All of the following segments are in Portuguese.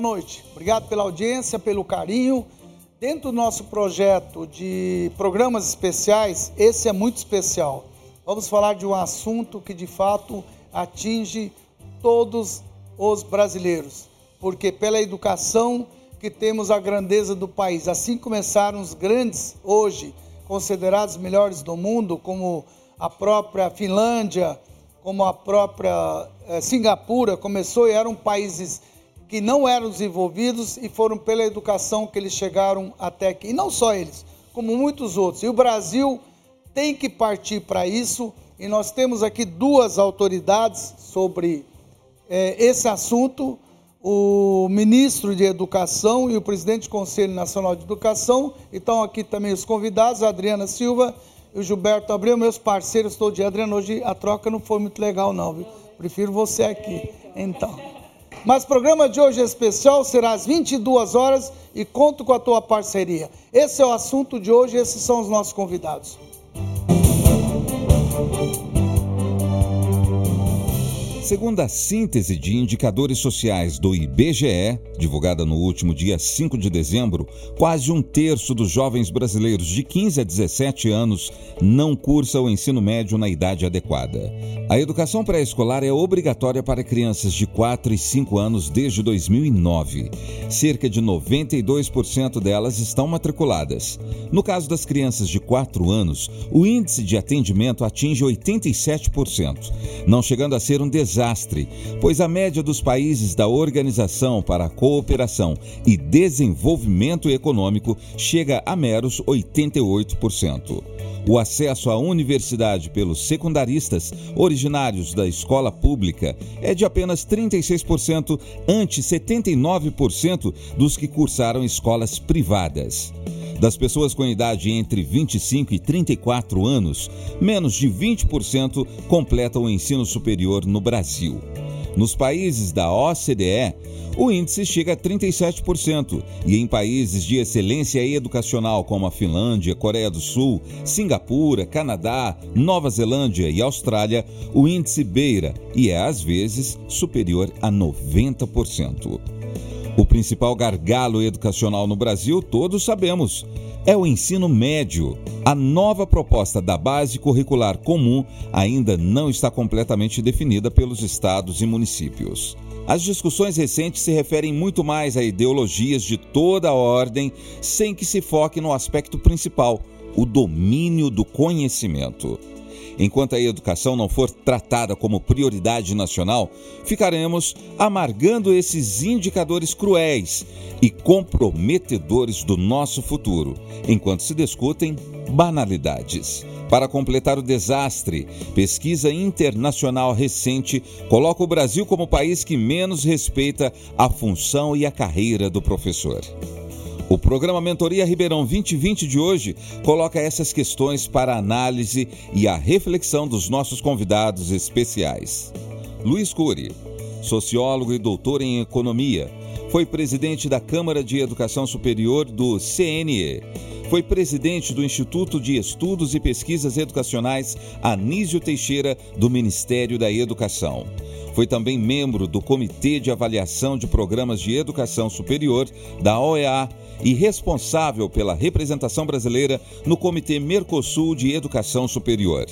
Boa noite. Obrigado pela audiência, pelo carinho. Dentro do nosso projeto de programas especiais, esse é muito especial. Vamos falar de um assunto que de fato atinge todos os brasileiros, porque pela educação que temos a grandeza do país. Assim começaram os grandes hoje, considerados melhores do mundo, como a própria Finlândia, como a própria eh, Singapura, começou e eram países que não eram desenvolvidos e foram pela educação que eles chegaram até aqui. E não só eles, como muitos outros. E o Brasil tem que partir para isso. E nós temos aqui duas autoridades sobre eh, esse assunto o ministro de Educação e o presidente do Conselho Nacional de Educação. Estão aqui também os convidados, a Adriana Silva e o Gilberto Abreu, meus parceiros todo dia. Adriana, hoje a troca não foi muito legal, não, viu? Prefiro você aqui. Então. Mas o programa de hoje é especial, será às 22 horas e conto com a tua parceria. Esse é o assunto de hoje, esses são os nossos convidados. Segundo a síntese de indicadores sociais do IBGE, divulgada no último dia 5 de dezembro, quase um terço dos jovens brasileiros de 15 a 17 anos não cursa o ensino médio na idade adequada. A educação pré-escolar é obrigatória para crianças de 4 e 5 anos desde 2009. Cerca de 92% delas estão matriculadas. No caso das crianças de 4 anos, o índice de atendimento atinge 87%, não chegando a ser um desastre desastre, pois a média dos países da Organização para a Cooperação e Desenvolvimento Econômico chega a meros 88%. O acesso à universidade pelos secundaristas originários da escola pública é de apenas 36%, ante 79% dos que cursaram escolas privadas. Das pessoas com idade entre 25 e 34 anos, menos de 20% completam o ensino superior no Brasil. Nos países da OCDE, o índice chega a 37%, e em países de excelência educacional como a Finlândia, Coreia do Sul, Singapura, Canadá, Nova Zelândia e Austrália, o índice beira e é às vezes superior a 90%. O principal gargalo educacional no Brasil, todos sabemos, é o ensino médio. A nova proposta da base curricular comum ainda não está completamente definida pelos estados e municípios. As discussões recentes se referem muito mais a ideologias de toda a ordem, sem que se foque no aspecto principal, o domínio do conhecimento. Enquanto a educação não for tratada como prioridade nacional, ficaremos amargando esses indicadores cruéis e comprometedores do nosso futuro, enquanto se discutem banalidades. Para completar o desastre, pesquisa internacional recente coloca o Brasil como o país que menos respeita a função e a carreira do professor. O programa Mentoria Ribeirão 2020 de hoje coloca essas questões para análise e a reflexão dos nossos convidados especiais. Luiz Cury, sociólogo e doutor em economia, foi presidente da Câmara de Educação Superior do CNE. Foi presidente do Instituto de Estudos e Pesquisas Educacionais Anísio Teixeira do Ministério da Educação. Foi também membro do Comitê de Avaliação de Programas de Educação Superior da OEA e responsável pela representação brasileira no Comitê Mercosul de Educação Superior.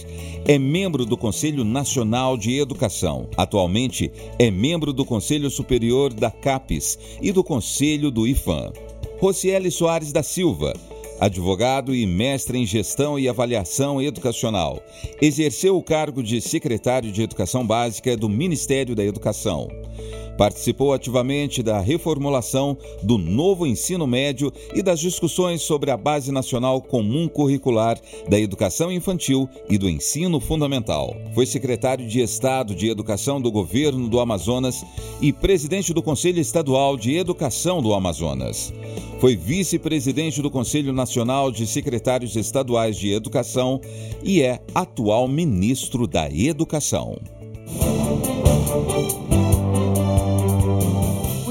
É membro do Conselho Nacional de Educação. Atualmente é membro do Conselho Superior da CAPES e do Conselho do IFAM. Rocieli Soares da Silva advogado e mestre em gestão e avaliação educacional. Exerceu o cargo de secretário de Educação Básica do Ministério da Educação. Participou ativamente da reformulação do novo ensino médio e das discussões sobre a Base Nacional Comum Curricular da Educação Infantil e do Ensino Fundamental. Foi secretário de Estado de Educação do Governo do Amazonas e presidente do Conselho Estadual de Educação do Amazonas. Foi vice-presidente do Conselho Nacional de Secretários Estaduais de Educação e é atual ministro da Educação.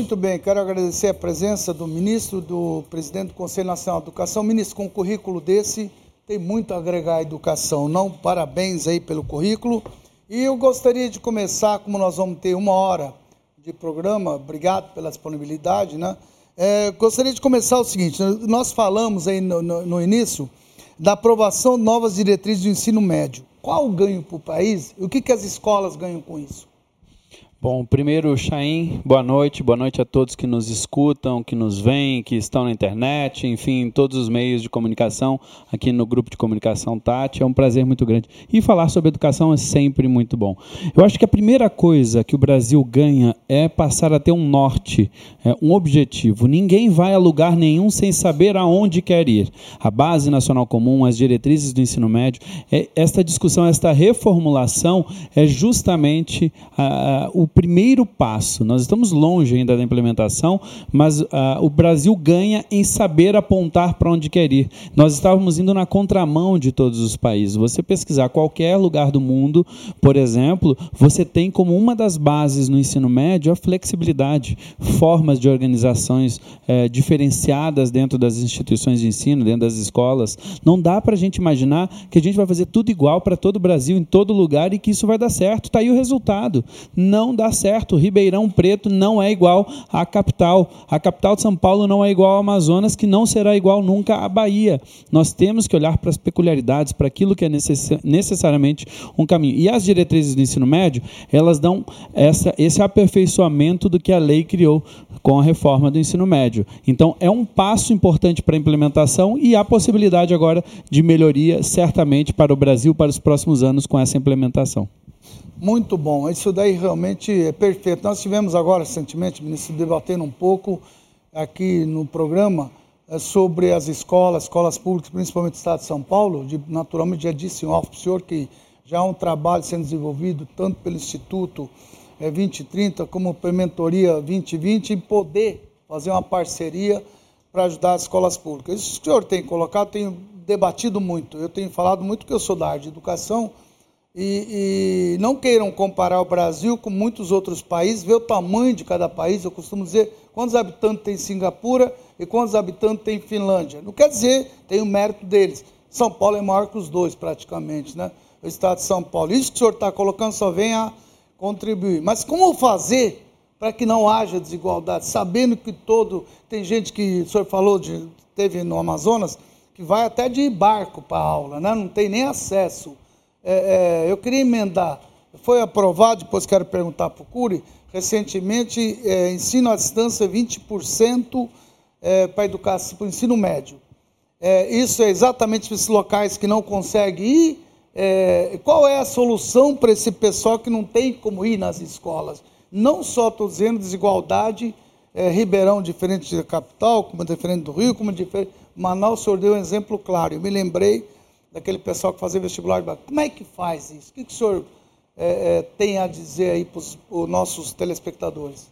Muito bem, quero agradecer a presença do ministro, do presidente do Conselho Nacional de Educação. Ministro, com um currículo desse, tem muito a agregar à educação, não? Parabéns aí pelo currículo. E eu gostaria de começar, como nós vamos ter uma hora de programa, obrigado pela disponibilidade, né? É, gostaria de começar o seguinte: nós falamos aí no, no, no início da aprovação de novas diretrizes do ensino médio. Qual o ganho para o país o que, que as escolas ganham com isso? Bom, primeiro, Chaim, boa noite, boa noite a todos que nos escutam, que nos veem, que estão na internet, enfim, todos os meios de comunicação aqui no grupo de comunicação Tati. É um prazer muito grande. E falar sobre educação é sempre muito bom. Eu acho que a primeira coisa que o Brasil ganha é passar a ter um norte, é, um objetivo. Ninguém vai a lugar nenhum sem saber aonde quer ir. A Base Nacional Comum, as diretrizes do ensino médio, é, esta discussão, esta reformulação é justamente o primeiro passo. Nós estamos longe ainda da implementação, mas uh, o Brasil ganha em saber apontar para onde quer ir. Nós estávamos indo na contramão de todos os países. Você pesquisar qualquer lugar do mundo, por exemplo, você tem como uma das bases no ensino médio a flexibilidade, formas de organizações eh, diferenciadas dentro das instituições de ensino, dentro das escolas. Não dá para a gente imaginar que a gente vai fazer tudo igual para todo o Brasil, em todo lugar e que isso vai dar certo. Está aí o resultado. Não dá certo. Ribeirão Preto não é igual à capital. A capital de São Paulo não é igual ao Amazonas, que não será igual nunca à Bahia. Nós temos que olhar para as peculiaridades, para aquilo que é necess necessariamente um caminho. E as diretrizes do ensino médio, elas dão essa, esse aperfeiçoamento do que a lei criou com a reforma do ensino médio. Então, é um passo importante para a implementação e há possibilidade agora de melhoria, certamente, para o Brasil para os próximos anos com essa implementação. Muito bom, isso daí realmente é perfeito. Nós tivemos agora, recentemente, ministro, debatendo um pouco aqui no programa é, sobre as escolas, escolas públicas, principalmente do Estado de São Paulo. Naturalmente, já disse off para o senhor que já há um trabalho sendo desenvolvido, tanto pelo Instituto é, 2030 como pela Mentoria 2020, em poder fazer uma parceria para ajudar as escolas públicas. Isso que o senhor tem colocado, tenho debatido muito. Eu tenho falado muito que eu sou da área de educação e, e, não queiram comparar o Brasil com muitos outros países, ver o tamanho de cada país. Eu costumo dizer quantos habitantes tem Singapura e quantos habitantes tem Finlândia. Não quer dizer, tem o mérito deles. São Paulo é maior que os dois, praticamente, né? O estado de São Paulo. Isso que o senhor está colocando só vem a contribuir. Mas como fazer para que não haja desigualdade? Sabendo que todo. Tem gente que o senhor falou, de, teve no Amazonas, que vai até de barco para a aula, né? não tem nem acesso é, é, eu queria emendar. Foi aprovado, depois quero perguntar para o Cury, recentemente, é, ensino à distância 20% é, para educação, para o ensino médio. É, isso é exatamente para esses locais que não conseguem ir. É, qual é a solução para esse pessoal que não tem como ir nas escolas? Não só estou dizendo desigualdade, é, Ribeirão diferente da capital, como diferente do Rio, como diferente. Manaus, o senhor deu um exemplo claro. Eu me lembrei daquele pessoal que fazia vestibular. Como é que faz isso? O que, que o senhor é, é, tem a dizer aí para os nossos telespectadores?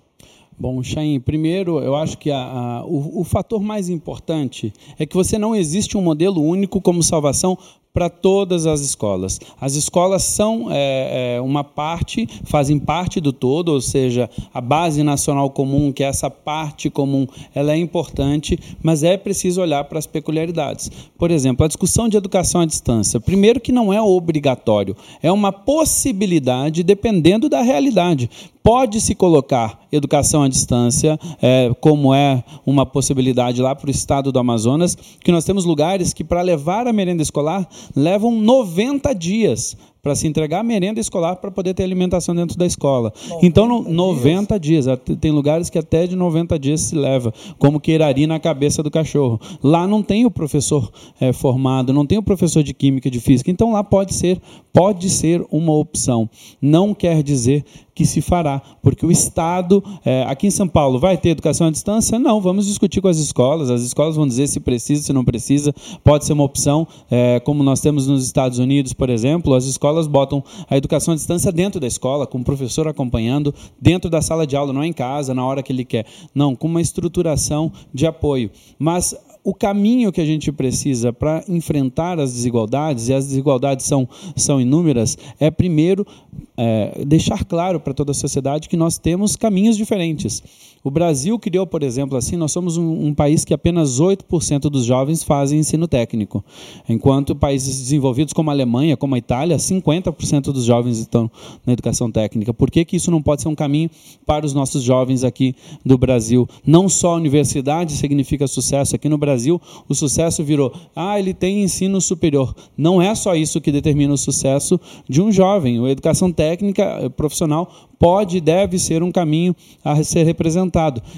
Bom, Chain, primeiro eu acho que a, a, o, o fator mais importante é que você não existe um modelo único como salvação para todas as escolas. As escolas são é, é, uma parte, fazem parte do todo, ou seja, a base nacional comum, que é essa parte comum, ela é importante, mas é preciso olhar para as peculiaridades. Por exemplo, a discussão de educação à distância. Primeiro que não é obrigatório, é uma possibilidade dependendo da realidade pode-se colocar educação à distância, é, como é uma possibilidade lá para o estado do Amazonas, que nós temos lugares que, para levar a merenda escolar, levam 90 dias para se entregar a merenda escolar para poder ter alimentação dentro da escola. Então, no, 90 dias. dias. Tem lugares que até de 90 dias se leva, como queirari na cabeça do cachorro. Lá não tem o professor é, formado, não tem o professor de química, de física. Então, lá pode ser, pode ser uma opção. Não quer dizer que se fará, porque o Estado, é, aqui em São Paulo, vai ter educação à distância? Não, vamos discutir com as escolas, as escolas vão dizer se precisa, se não precisa, pode ser uma opção, é, como nós temos nos Estados Unidos, por exemplo, as escolas botam a educação à distância dentro da escola, com o professor acompanhando, dentro da sala de aula, não é em casa, na hora que ele quer, não, com uma estruturação de apoio. Mas o caminho que a gente precisa para enfrentar as desigualdades, e as desigualdades são, são inúmeras, é primeiro é, deixar claro para toda a sociedade que nós temos caminhos diferentes. O Brasil criou, por exemplo, assim, nós somos um, um país que apenas 8% dos jovens fazem ensino técnico, enquanto países desenvolvidos como a Alemanha, como a Itália, 50% dos jovens estão na educação técnica. Por que, que isso não pode ser um caminho para os nossos jovens aqui do Brasil? Não só a universidade significa sucesso. Aqui no Brasil, o sucesso virou, ah, ele tem ensino superior. Não é só isso que determina o sucesso de um jovem. A educação técnica eh, profissional pode e deve ser um caminho a ser representado.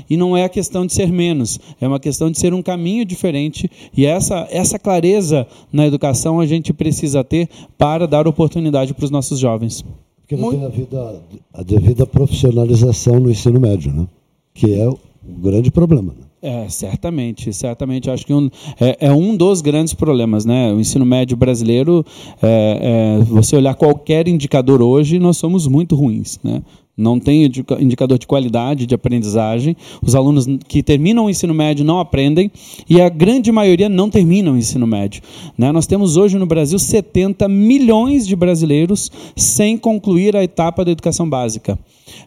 E não é a questão de ser menos, é uma questão de ser um caminho diferente. E essa, essa clareza na educação a gente precisa ter para dar oportunidade para os nossos jovens. Porque não tem a, vida, a devida profissionalização no ensino médio, né? que é o grande problema. Né? É, certamente, certamente. Acho que um, é, é, um dos grandes problemas, né? O ensino médio brasileiro, é, é, você olhar qualquer indicador hoje, nós somos muito ruins, né? Não tem indicador de qualidade de aprendizagem. Os alunos que terminam o ensino médio não aprendem e a grande maioria não terminam o ensino médio. Né? Nós temos hoje no Brasil 70 milhões de brasileiros sem concluir a etapa da educação básica.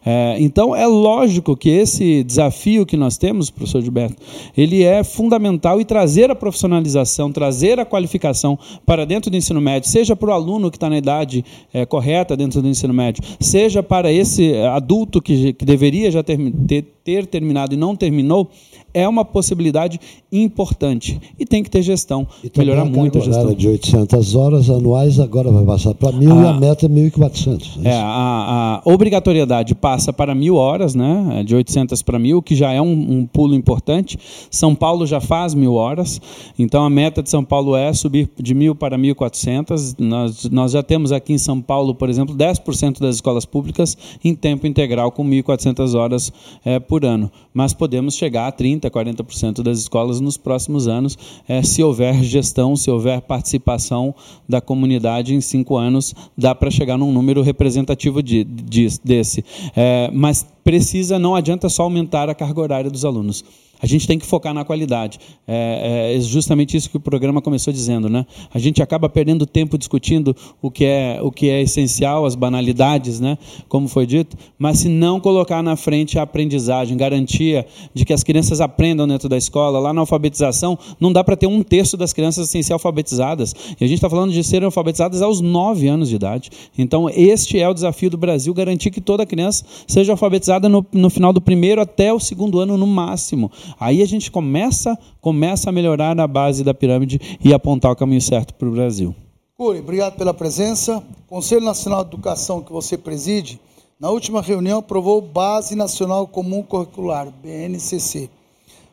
É, então, é lógico que esse desafio que nós temos, professor Gilberto, ele é fundamental e trazer a profissionalização, trazer a qualificação para dentro do ensino médio, seja para o aluno que está na idade é, correta dentro do ensino médio, seja para esse adulto que, que deveria já ter, ter, ter terminado e não terminou, é uma possibilidade importante e tem que ter gestão, e melhorar muito a gestão. de 800 horas anuais agora vai passar para mil a, e a meta é 1.400. É, é a, a, obrigatoriedade passa para mil horas, né, de 800 para mil, que já é um, um, pulo importante. São Paulo já faz mil horas, então a meta de São Paulo é subir de mil para 1.400. Nós, nós já temos aqui em São Paulo, por exemplo, 10% das escolas públicas em tempo integral com 1.400 horas é, por ano, mas podemos chegar a 30 30%, 40% das escolas nos próximos anos, é, se houver gestão, se houver participação da comunidade em cinco anos, dá para chegar num número representativo de, de desse. É, mas precisa, não adianta só aumentar a carga horária dos alunos. A gente tem que focar na qualidade. É, é, justamente isso que o programa começou dizendo, né? A gente acaba perdendo tempo discutindo o que é o que é essencial, as banalidades, né? Como foi dito. Mas se não colocar na frente a aprendizagem, garantia de que as crianças aprendam dentro da escola, lá na alfabetização, não dá para ter um terço das crianças sem ser alfabetizadas. E a gente está falando de serem alfabetizadas aos 9 anos de idade. Então este é o desafio do Brasil, garantir que toda criança seja alfabetizada no, no final do primeiro até o segundo ano no máximo. Aí a gente começa, começa a melhorar na base da pirâmide e apontar o caminho certo para o Brasil. Curi, obrigado pela presença. Conselho Nacional de Educação que você preside, na última reunião aprovou Base Nacional Comum Curricular, BNCC,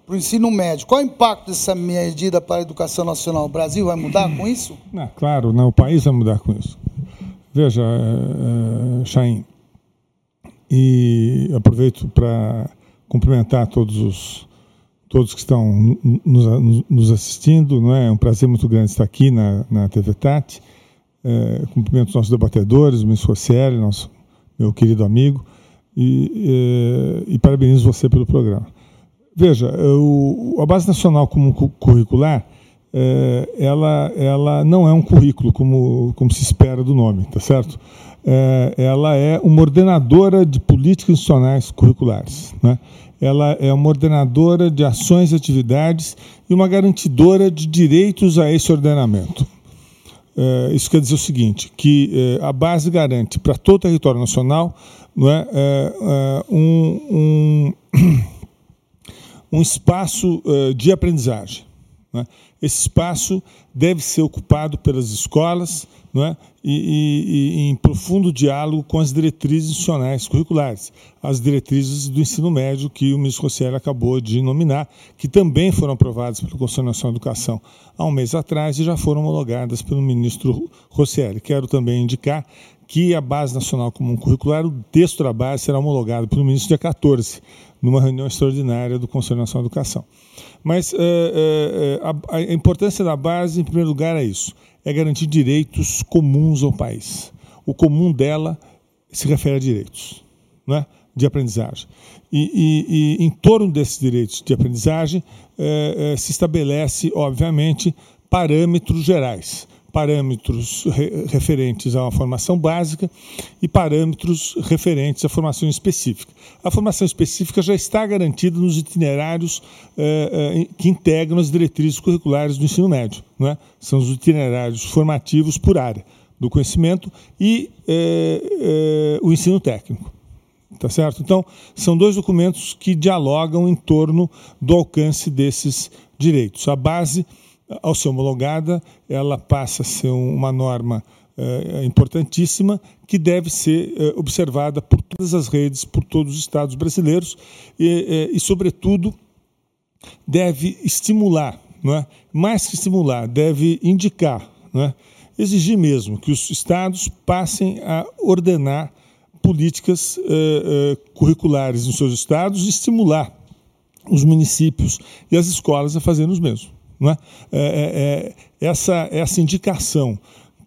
para o ensino médio. Qual é o impacto dessa medida para a educação nacional? O Brasil vai mudar com isso? Não, claro, não, o país vai mudar com isso. Veja, uh, Chaim, e aproveito para cumprimentar todos os todos que estão nos, nos, assistindo. Não é? é um prazer muito grande estar aqui na, na TV Tati. É, cumprimento os nossos debatedores, o ministro Rosselli, nosso meu querido amigo, e, é, e parabenizo você pelo programa. Veja, o, a Base Nacional Comum Curricular, é, ela, ela não é um currículo como, como se espera do nome, tá certo? É, ela é uma ordenadora de políticas institucionais curriculares. Né? Ela é uma ordenadora de ações e atividades e uma garantidora de direitos a esse ordenamento. É, isso quer dizer o seguinte, que é, a base garante para todo o território nacional não é, é, é um, um, um, espaço é, de aprendizagem. É? Esse espaço deve ser ocupado pelas escolas, não é? E, e, e, em profundo diálogo com as diretrizes institucionais curriculares, as diretrizes do ensino médio que o ministro Rosselli acabou de nominar, que também foram aprovadas pelo Conselho Nacional de Educação há um mês atrás e já foram homologadas pelo ministro Rosselli. Quero também indicar que a Base Nacional Comum Curricular, o texto da base será homologado pelo ministro dia 14, numa reunião extraordinária do Conselho Nacional de Educação. Mas uh, uh, a, a importância da base, em primeiro lugar, é isso é garantir direitos comuns ao país. O comum dela se refere a direitos. Não é? de aprendizagem. E, e, e em torno desses direitos de aprendizagem eh, se estabelece, obviamente, parâmetros gerais parâmetros re referentes a uma formação básica e parâmetros referentes à formação específica. A formação específica já está garantida nos itinerários eh, eh, que integram as diretrizes curriculares do ensino médio. Né? São os itinerários formativos por área do conhecimento e eh, o ensino técnico. Tá certo? Então, são dois documentos que dialogam em torno do alcance desses direitos. A base ao ser homologada, ela passa a ser uma norma é, importantíssima que deve ser é, observada por todas as redes, por todos os estados brasileiros e, é, e sobretudo, deve estimular, não é? mais que estimular, deve indicar, não é? exigir mesmo que os estados passem a ordenar políticas curriculares nos seus estados e estimular os municípios e as escolas a fazerem os mesmos. É? É, é, é, essa, essa indicação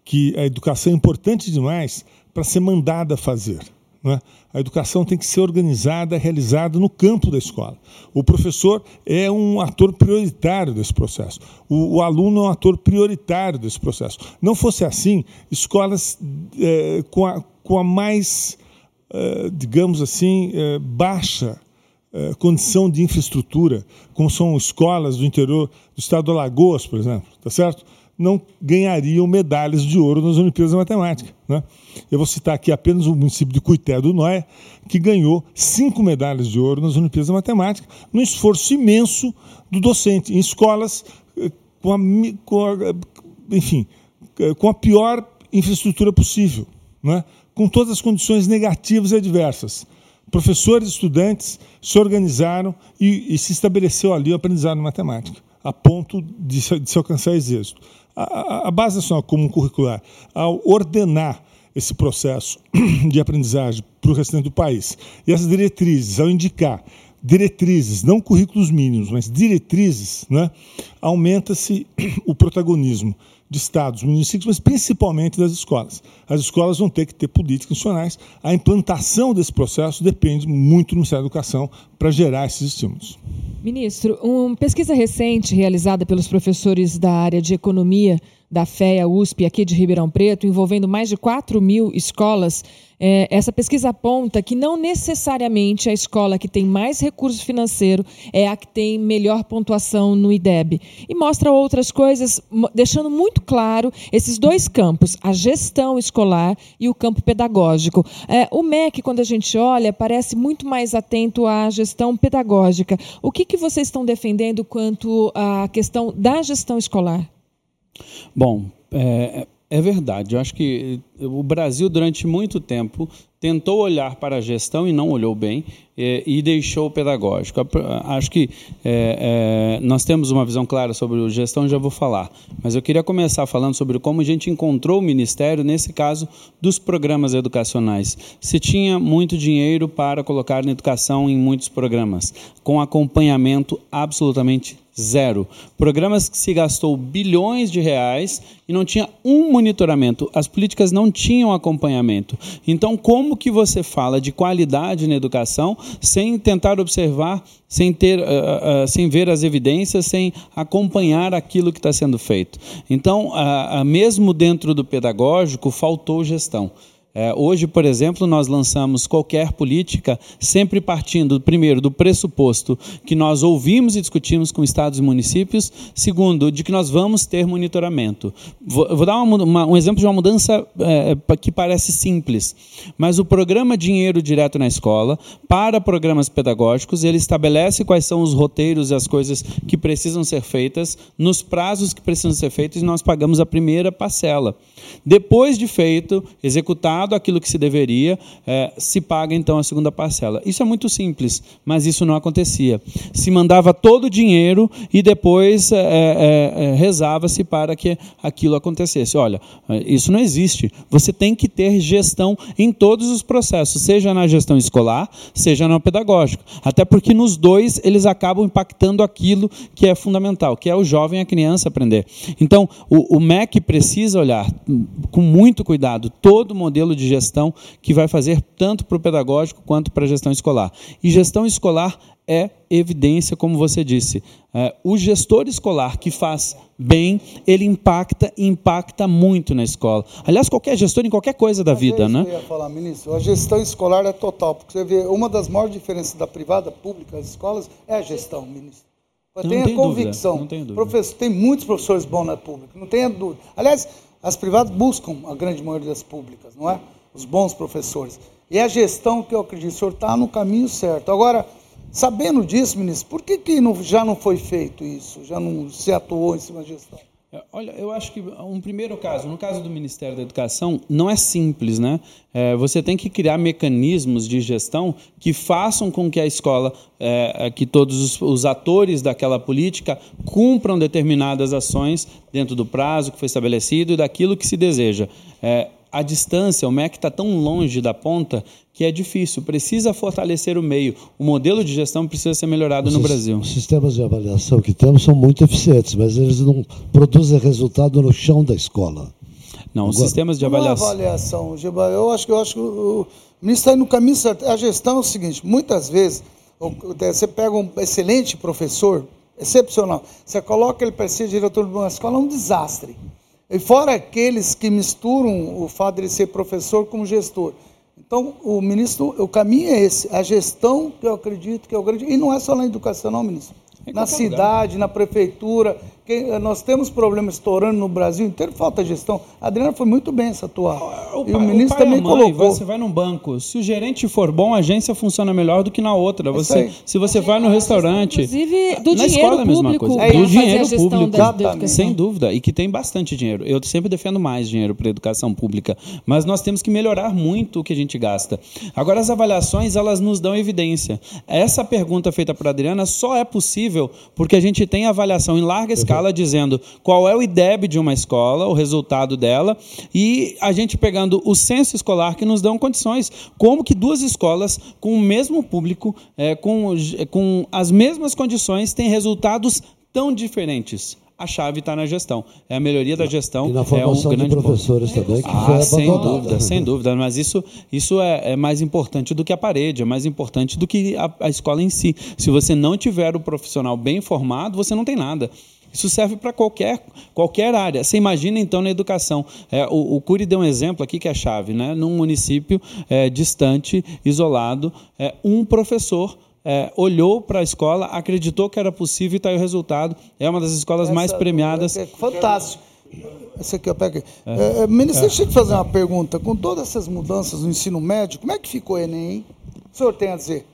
que a educação é importante demais para ser mandada fazer. Não é? A educação tem que ser organizada, realizada no campo da escola. O professor é um ator prioritário desse processo. O, o aluno é um ator prioritário desse processo. Não fosse assim, escolas é, com, a, com a mais, digamos assim, baixa eh, condição de infraestrutura, como são escolas do interior do estado do Alagoas, por exemplo, tá certo? não ganhariam medalhas de ouro nas Olimpíadas de Matemática. Né? Eu vou citar aqui apenas o município de Cuité do Noé, que ganhou cinco medalhas de ouro nas Olimpíadas de Matemática, num esforço imenso do docente, em escolas eh, com a, com a enfim, eh, com a pior infraestrutura possível, né? com todas as condições negativas e adversas professores e estudantes se organizaram e, e se estabeleceu ali o aprendizado em matemática, a ponto de se, de se alcançar êxito. A, a, a base nacional comum curricular, ao ordenar esse processo de aprendizagem para o restante do país, e as diretrizes, ao indicar diretrizes, não currículos mínimos, mas diretrizes, né, aumenta-se o protagonismo de estados, municípios, mas principalmente das escolas. As escolas vão ter que ter políticas nacionais. A implantação desse processo depende muito do Ministério da Educação para gerar esses estímulos. Ministro, uma pesquisa recente realizada pelos professores da área de economia da FEA USP aqui de Ribeirão Preto, envolvendo mais de 4 mil escolas, é, essa pesquisa aponta que não necessariamente a escola que tem mais recurso financeiro é a que tem melhor pontuação no IDEB. E mostra outras coisas, deixando muito claro esses dois campos, a gestão escolar e o campo pedagógico. É, o MEC, quando a gente olha, parece muito mais atento à gestão pedagógica. O que, que vocês estão defendendo quanto à questão da gestão escolar? Bom, é, é verdade. Eu acho que o Brasil, durante muito tempo, tentou olhar para a gestão e não olhou bem é, e deixou o pedagógico. Acho que é, é, nós temos uma visão clara sobre a gestão, já vou falar. Mas eu queria começar falando sobre como a gente encontrou o Ministério, nesse caso, dos programas educacionais. Se tinha muito dinheiro para colocar na educação em muitos programas, com acompanhamento absolutamente Zero. Programas que se gastou bilhões de reais e não tinha um monitoramento. As políticas não tinham acompanhamento. Então, como que você fala de qualidade na educação sem tentar observar, sem, ter, uh, uh, sem ver as evidências, sem acompanhar aquilo que está sendo feito? Então, uh, mesmo dentro do pedagógico, faltou gestão. É, hoje, por exemplo, nós lançamos qualquer política sempre partindo, primeiro, do pressuposto que nós ouvimos e discutimos com estados e municípios, segundo, de que nós vamos ter monitoramento. Vou, vou dar uma, uma, um exemplo de uma mudança é, que parece simples, mas o programa Dinheiro Direto na Escola, para programas pedagógicos, ele estabelece quais são os roteiros e as coisas que precisam ser feitas, nos prazos que precisam ser feitos, e nós pagamos a primeira parcela. Depois de feito, executado, aquilo que se deveria, é, se paga então a segunda parcela. Isso é muito simples, mas isso não acontecia. Se mandava todo o dinheiro e depois é, é, é rezava-se para que aquilo acontecesse. Olha, isso não existe. Você tem que ter gestão em todos os processos, seja na gestão escolar, seja no pedagógico. Até porque nos dois eles acabam impactando aquilo que é fundamental, que é o jovem, a criança aprender. Então, o, o MEC precisa olhar com muito cuidado todo o modelo modelo de gestão que vai fazer tanto para o pedagógico quanto para a gestão escolar. E gestão escolar é evidência, como você disse. É, o gestor escolar que faz bem, ele impacta impacta muito na escola. Aliás, qualquer gestor em qualquer coisa da Mas vida, é né? que eu ia falar, ministro. A gestão escolar é total, porque você vê, uma das maiores diferenças da privada, pública, as escolas, é a gestão, ministro. Tenha convicção. dúvida, não tenho dúvida. Professor, tem muitos professores bons na pública, não tenha dúvida. Aliás, as privadas buscam a grande maioria das públicas, não é? Os bons professores. E é a gestão que eu acredito, o senhor está no caminho certo. Agora, sabendo disso, ministro, por que, que não- já não foi feito isso? Já não se atuou em cima da gestão? É, Olha, eu acho que um primeiro caso, no caso do Ministério da Educação, não é simples, né? É, você tem que criar mecanismos de gestão que façam com que a escola, é, é, que todos os, atores daquela política cumpram determinadas ações dentro do prazo que foi estabelecido e daquilo que se deseja. É, a distância, o MEC está tão longe da ponta que é difícil. Precisa fortalecer o meio. O modelo de gestão precisa ser melhorado no Os sis- Brasil. Os sistemas de avaliação que temos são muito eficientes, mas eles não produzem resultado no chão da escola. Não, os Agora- sistemas de Não é avaliação. avaliação, Giba. Eu acho que eu acho que o, ministro está indo no caminho certo. A gestão é o seguinte: muitas vezes o- você pega um excelente professor, excepcional, você coloca ele para ser diretor de uma escola, é um desastre. E fora aqueles que misturam o fato de ele ser professor com gestor. Então, o ministro, o caminho é esse, a gestão que eu acredito que é o grande. E não é só na educação, não, ministro. Na cidade, na prefeitura. Que- nós temos problemas estourando no Brasil inteiro, falta gestão. A Adriana foi muito bem essa atuar. e o pai- ministro pai e também a mãe, colocou. Você vai num banco, se o gerente for bom, a agência funciona melhor do que na outra. isso Você, se você vai no restaurante, Inclusive, do na dinheiro escola é a mesma público coisa. É, do dinheiro público, da, da sem dúvida, e que tem bastante dinheiro. Eu sempre defendo mais dinheiro para a educação pública, mas nós temos que melhorar muito o que a gente gasta. Agora, as avaliações, elas nos dão evidência. Essa pergunta feita por Adriana só é possível porque a gente tem avaliação em larga escala dizendo qual é o IDEB de uma escola, o resultado dela, e a gente pegando o censo escolar que nos dão condições. Como que duas escolas com o mesmo público, eh, com, com as mesmas condições, têm resultados tão diferentes? A chave está na gestão. É a melhoria da gestão. E na é um formação de grande ponto. professores também, que Ah, foi sem dúvida, sem dúvida. Mas isso, isso é, é mais importante do que a parede, é mais importante do que a, a escola em si. Se você não tiver o profissional bem formado, você não tem nada. Isso serve para qualquer, qualquer área. Você imagina, então, na educação. É, o, o Cury deu um exemplo aqui que é chave. Né? Num município é, distante, isolado, é, um professor é, olhou para a escola, acreditou que era possível e está aí o resultado. É uma das escolas mais Essa- premiadas. É fantástico. Esse aqui eu pego. aqui. É, é, ministro, deixa eu te fazer uma pergunta. Com todas essas mudanças no ensino médio, como é que ficou o Enem? hein? O senhor tem a dizer?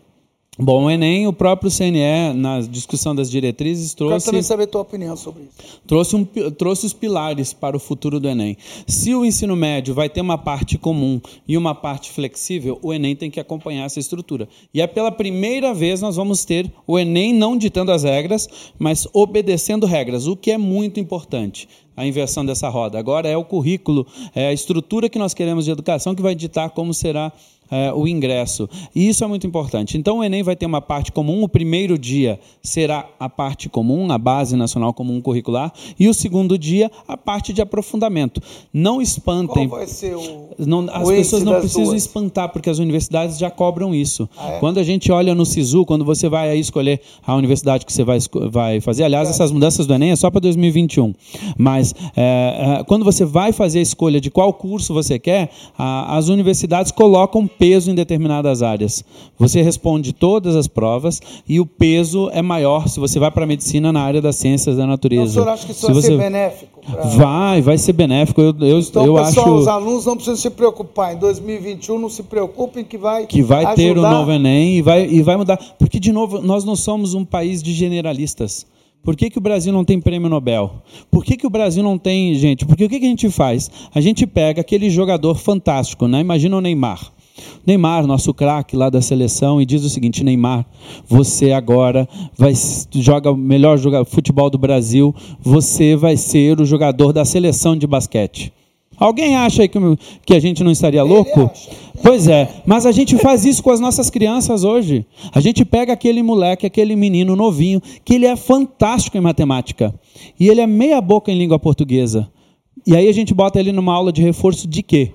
Bom, o Enem, o próprio CNE, na discussão das diretrizes, Quero trouxe, também saber a tua opinião sobre isso. trouxe, um trouxe os pilares para o futuro do Enem. Se o ensino médio vai ter uma parte comum e uma parte flexível, o Enem tem que acompanhar essa estrutura. E é pela primeira vez nós vamos ter o Enem não ditando as regras, mas obedecendo regras, o que é muito importante. A inversão dessa roda. Agora é o currículo, é a estrutura que nós queremos de educação que vai ditar como será é, o ingresso. E isso é muito importante. Então, o Enem vai ter uma parte comum. O primeiro dia será a parte comum, a Base Nacional Comum Curricular, e o segundo dia, a parte de aprofundamento. Não espantem. Qual vai ser o. Não, o as índice pessoas não precisam duas? espantar, porque as universidades já cobram isso. Ah, é? Quando a gente olha no SISU, quando você vai escolher a universidade que você vai, vai fazer, aliás, essas mudanças do Enem é só para 2021. Mas é, é, quando você vai fazer a escolha de qual curso você quer, a- as universidades colocam peso em determinadas áreas. Você responde todas as provas e o peso é maior se você vai para a medicina na área das ciências da Então, o natureza. senhor acha que isso Se vai você- ser benéfico? pra- Vai, vai ser benéfico. Eu, eu, Então, eu pessoal, acho. os alunos não precisam se preocupar. Em 2021, não se preocupem que vai que vai ter o ajudar. novo Enem e vai, e vai mudar. Porque, de novo, nós não somos um país de generalistas. Por que, que o Brasil não tem prêmio Nobel? Por que, que o Brasil não tem. Gente, porque o que, que a gente faz? A gente pega aquele jogador fantástico, né? Imagina o Neymar. Neymar, nosso craque lá da seleção, e diz o seguinte: Neymar, você agora vai joga o melhor futebol do Brasil, você vai ser o jogador da seleção de basquete. Alguém acha aí que, que a gente não estaria louco? Pois é, mas a gente faz isso com as nossas crianças hoje. A gente pega aquele moleque, aquele menino novinho, que ele é fantástico em matemática, e ele é meia boca em língua portuguesa. E aí a gente bota ele numa aula de reforço de quê?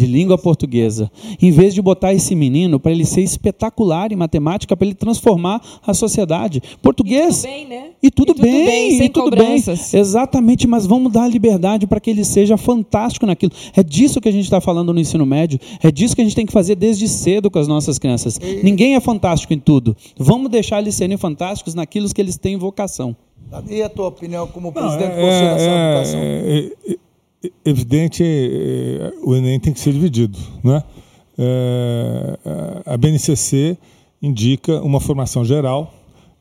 De língua portuguesa, em vez de botar esse menino para ele ser espetacular em matemática, para ele transformar a sociedade. Português. E tudo bem, né? E tudo, e tudo bem, bem, sem e tudo cobranças. bem. Exatamente, mas vamos dar a liberdade para que ele seja fantástico naquilo. É disso que a gente está falando no ensino médio, é disso que a gente tem que fazer desde cedo com as nossas crianças. E... Ninguém é fantástico em tudo. Vamos deixar eles serem fantásticos naquilo que eles têm vocação. E a tua opinião como presidente Não, é, do Conselho Nacional é, de Educação? É, é, é evidente, é, o Enem tem que ser dividido. Né? a BNCC indica uma formação geral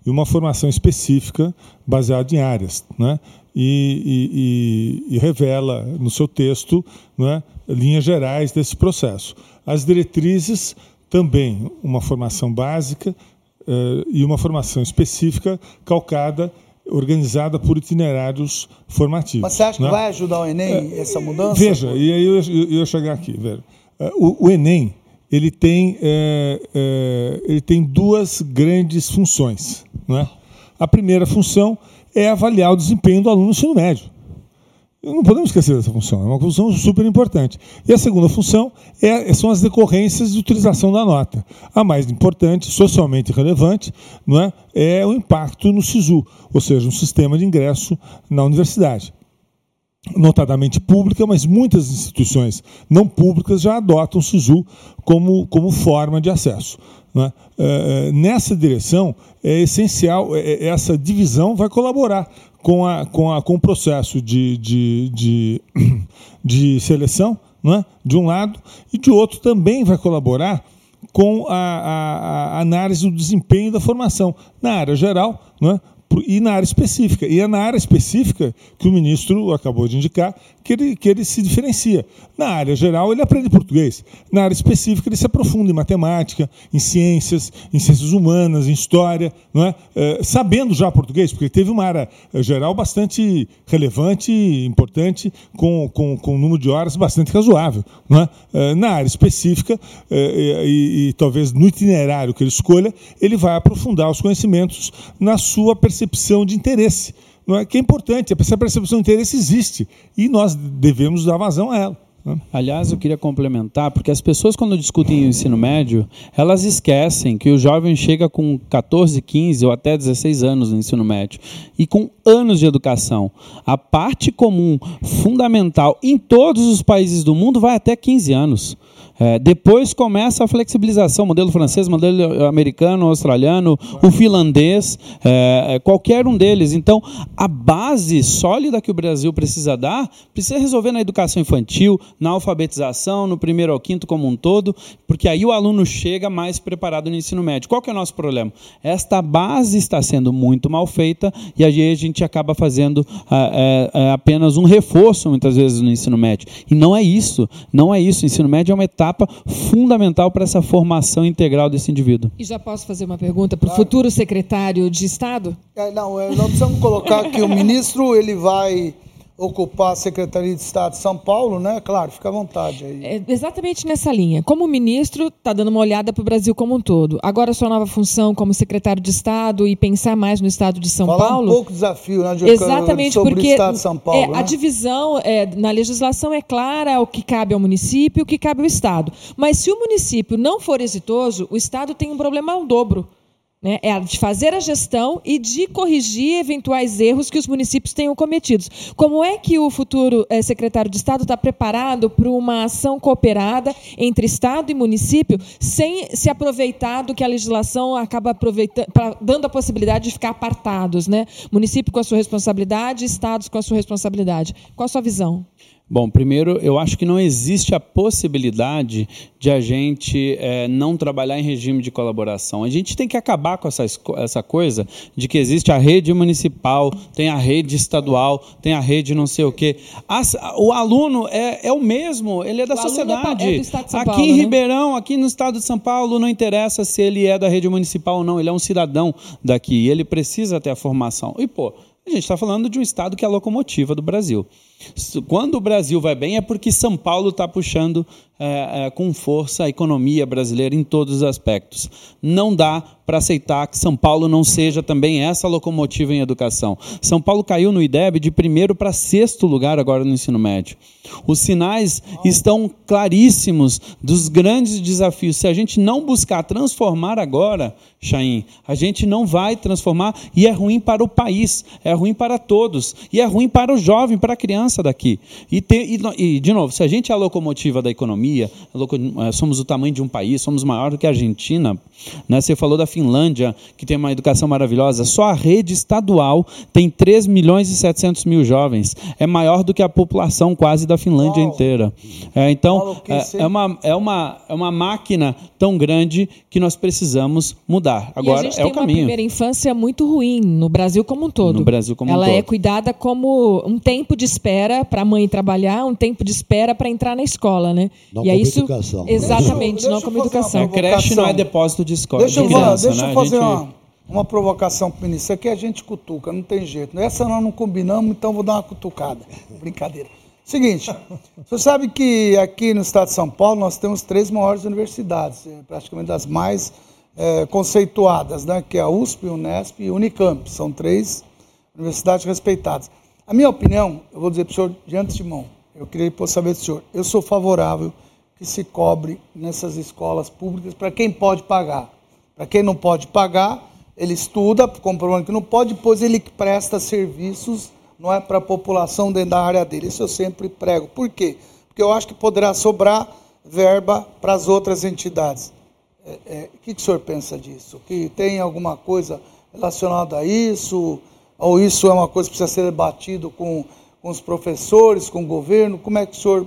e uma formação específica baseada em áreas. Né? E, e, e, revela no seu texto né, linhas gerais desse processo. As diretrizes também uma formação básica uh, e uma formação específica calcada organizada por itinerários formativos. Mas você acha né? que vai ajudar o Enem é, essa mudança? Veja, e aí eu, eu, eu ia chegar aqui. É, o, o Enem ele tem, é, é, ele tem duas grandes funções. Né? A primeira função é avaliar o desempenho do aluno no ensino médio. Não podemos esquecer dessa função, é uma função super importante. E a segunda função é, são as decorrências de utilização da nota. A mais importante, socialmente relevante, não é, é o impacto no SISU, ou seja, no sistema de ingresso na universidade. Notadamente pública, mas muitas instituições não públicas já adotam o SISU como, como forma de acesso. É? É, nessa direção, é essencial, é, é, essa divisão vai colaborar com, a, com, a, com o processo de, de, de, de seleção, é? de um lado, e de outro também vai colaborar com a, a, a análise do desempenho da formação na área geral, não é? E na área específica. E é na área específica que o ministro acabou de indicar que ele, que ele se diferencia. Na área geral, ele aprende português. Na área específica, ele se aprofunda em matemática, em ciências, em ciências humanas, em história, não é? é sabendo já português, porque teve uma área eh, geral bastante relevante, importante, com, com, com um número de horas bastante razoável. Não é? é na área específica, é, e, e talvez no itinerário que ele escolha, ele vai aprofundar os conhecimentos na sua percepção percepção de interesse, não é? que é importante. Essa percepção de interesse existe e nós devemos dar vazão a ela. Né? Aliás, eu queria complementar, porque as pessoas, quando discutem o ensino médio, elas esquecem que o jovem chega com 14, 15 ou até 16 anos no ensino médio e com anos de educação. A parte comum, fundamental, em todos os países do mundo, vai até 15 anos. É, depois começa a flexibilização, modelo francês, modelo americano, australiano, o finlandês, é, é, qualquer um deles. Então, a base sólida que o Brasil precisa dar, precisa resolver na educação infantil, na alfabetização, no primeiro ao quinto como um todo, porque aí o aluno chega mais preparado no ensino médio. Qual que é o nosso problema? Esta base está sendo muito mal feita e aí a gente acaba fazendo é, é, apenas um reforço, muitas vezes, no ensino médio. E não é isso, não é isso. O ensino médio é uma etapa etapa fundamental para essa formação integral desse indivíduo. E já posso fazer uma pergunta para o claro. futuro secretário de Estado? É, não, é, nós precisamos colocar que o ministro ele vai ocupar a Secretaria de Estado de São Paulo, né? Claro, fica à vontade aí. É exatamente nessa linha. Como ministro, está dando uma olhada para o Brasil como um todo. Agora, sua nova função como secretário de Estado e pensar mais no Estado de São Falar Paulo. um pouco desafio, né? De, exatamente, sobre porque o Estado de São Paulo. É, né? A divisão é, na legislação é clara o que cabe ao município e o que cabe ao Estado. Mas se o município não for exitoso, o Estado tem um problema ao dobro né, é de fazer a gestão e de corrigir eventuais erros que os municípios tenham cometidos. Como é que o futuro é, secretário de Estado está preparado para uma ação cooperada entre Estado e município, sem se aproveitar do que a legislação acaba pra, dando a possibilidade de ficar apartados, né? Município com a sua responsabilidade, Estados com a sua responsabilidade. Qual a sua visão? Bom, primeiro, eu acho que não existe a possibilidade de a gente é, não trabalhar em regime de colaboração. A gente tem que acabar com essa, essa coisa de que existe a rede municipal, tem a rede estadual, tem a rede não sei o quê. As, o aluno é, é o mesmo, ele é da o é sociedade. É aqui Paulo, em né? Ribeirão, aqui no estado de São Paulo, não interessa se ele é da rede municipal ou não, ele é um cidadão daqui, ele precisa ter a formação. E, pô, a gente está falando de um estado que é a locomotiva do Brasil. Quando o Brasil vai bem é porque São Paulo está puxando é, é, com força a economia brasileira em todos os aspectos. Não dá para aceitar que São Paulo não seja também essa locomotiva em educação. São Paulo caiu no IDEB de primeiro para sexto lugar agora no ensino médio. Os sinais estão claríssimos dos grandes desafios. Se a gente não buscar transformar agora, Chaim, a gente não vai transformar e é ruim para o país, é ruim para todos e é ruim para o jovem, para a criança daqui. E, ter, e, e de novo, se a gente é a locomotiva da economia, eh, somos o tamanho de um país, somos maior do que a Argentina. Né? Você falou da Finlândia, que tem uma educação maravilhosa. Só a rede estadual tem 3 milhões e 700 mil jovens. É maior do que a população quase da Finlândia Uau. inteira. É, então, é, é, uma, é, uma, é uma máquina tão grande que nós precisamos mudar. Agora, é o caminho. uma primeira infância muito ruim no Brasil como um todo. No Brasil como Ela um todo. é cuidada como um tempo de espera para a mãe trabalhar, um tempo de espera para entrar na escola, né? Não e como isso, educação. Exatamente, deixa, não como educação. É, creche não é depósito de escola. Deixa, de criança, deixa né? eu fazer gente... uma, uma provocação para o ministro. Aqui a gente cutuca, não tem jeito. Essa nós não combinamos, então vou dar uma cutucada. Brincadeira. Seguinte, você sabe que aqui no estado de São Paulo nós temos três maiores universidades, é, praticamente das mais é, conceituadas, né? que é a USP, Unesp e Unicamp. São três universidades respeitadas. A minha opinião, eu vou dizer para o senhor de antemão, eu queria saber do senhor, eu sou favorável que se cobre nessas escolas públicas para quem pode pagar. Para quem não pode pagar, ele estuda, comprovando que não pode, depois ele presta serviços não é para a população dentro da área dele. Isso eu sempre prego. Por quê? Porque eu acho que poderá sobrar verba para as outras entidades. É, é, o que, que o senhor pensa disso? Que tem alguma coisa relacionada a isso? Ou isso é uma coisa que precisa ser debatido com, com os professores, com o governo? Como é que o senhor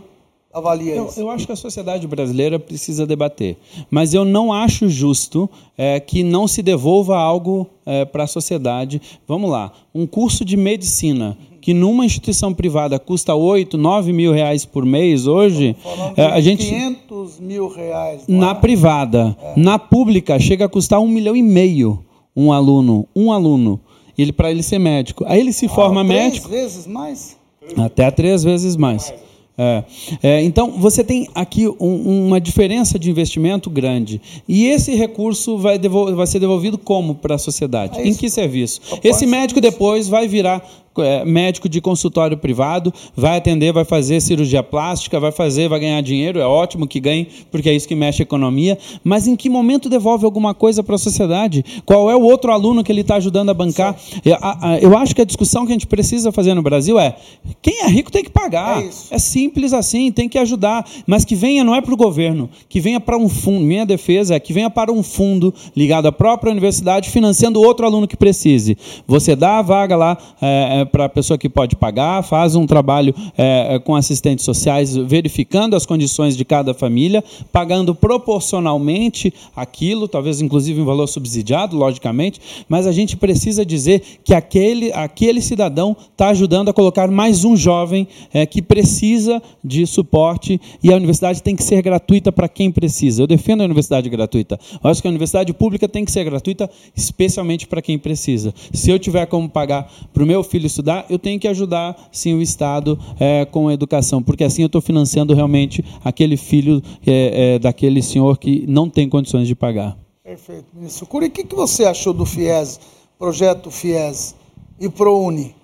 avalia eu, isso? Eu acho que a sociedade brasileira precisa debater, mas eu não acho justo é, que não se devolva algo é, para a sociedade. Vamos lá, um curso de medicina que numa instituição privada custa 8, 9 mil reais por mês hoje, é, a gente 500 mil reais na é? privada, é. na pública chega a custar um milhão e meio um aluno, um aluno, ele para ele ser médico. Aí ele se ah, forma três médico. Três vezes mais. Até três vezes mais. É. É, então, você tem aqui um, uma diferença de investimento grande. E esse recurso vai, vai ser devolvido como para a sociedade? É em que serviço? Esse médico depois vai virar é, médico de consultório privado, vai atender, vai fazer cirurgia plástica, vai fazer, vai ganhar dinheiro, é ótimo que ganhe, porque é isso que mexe a economia, mas em que momento devolve alguma coisa para a sociedade? Qual é o outro aluno que ele está ajudando a bancar? Eu, eu, acho que a discussão que a gente precisa fazer no Brasil é quem é rico tem que pagar. É, é simples assim, tem que ajudar, mas que venha não é para o governo, que venha para um fundo, minha defesa é que venha para um fundo ligado à própria universidade, financiando outro aluno que precise. Você dá a vaga lá, é, para a pessoa que pode pagar, faz um trabalho é, é, com assistentes sociais, verificando as condições de cada família, pagando proporcionalmente aquilo, talvez inclusive em valor subsidiado, logicamente, mas a gente precisa dizer que aquele, aquele cidadão está ajudando a colocar mais um jovem é, que precisa de suporte e a universidade tem que ser gratuita para quem precisa. Eu defendo a universidade gratuita. Eu acho que a universidade pública tem que ser gratuita, especialmente para quem precisa. Se eu tiver como pagar para o meu filho estudar, eu tenho que ajudar sim o Estado é, com a educação, porque assim eu estou financiando realmente aquele filho é, é, daquele senhor que não tem condições de pagar. Perfeito, ministro Curi. O que, que você achou do FIES, projeto FIES e ProUni?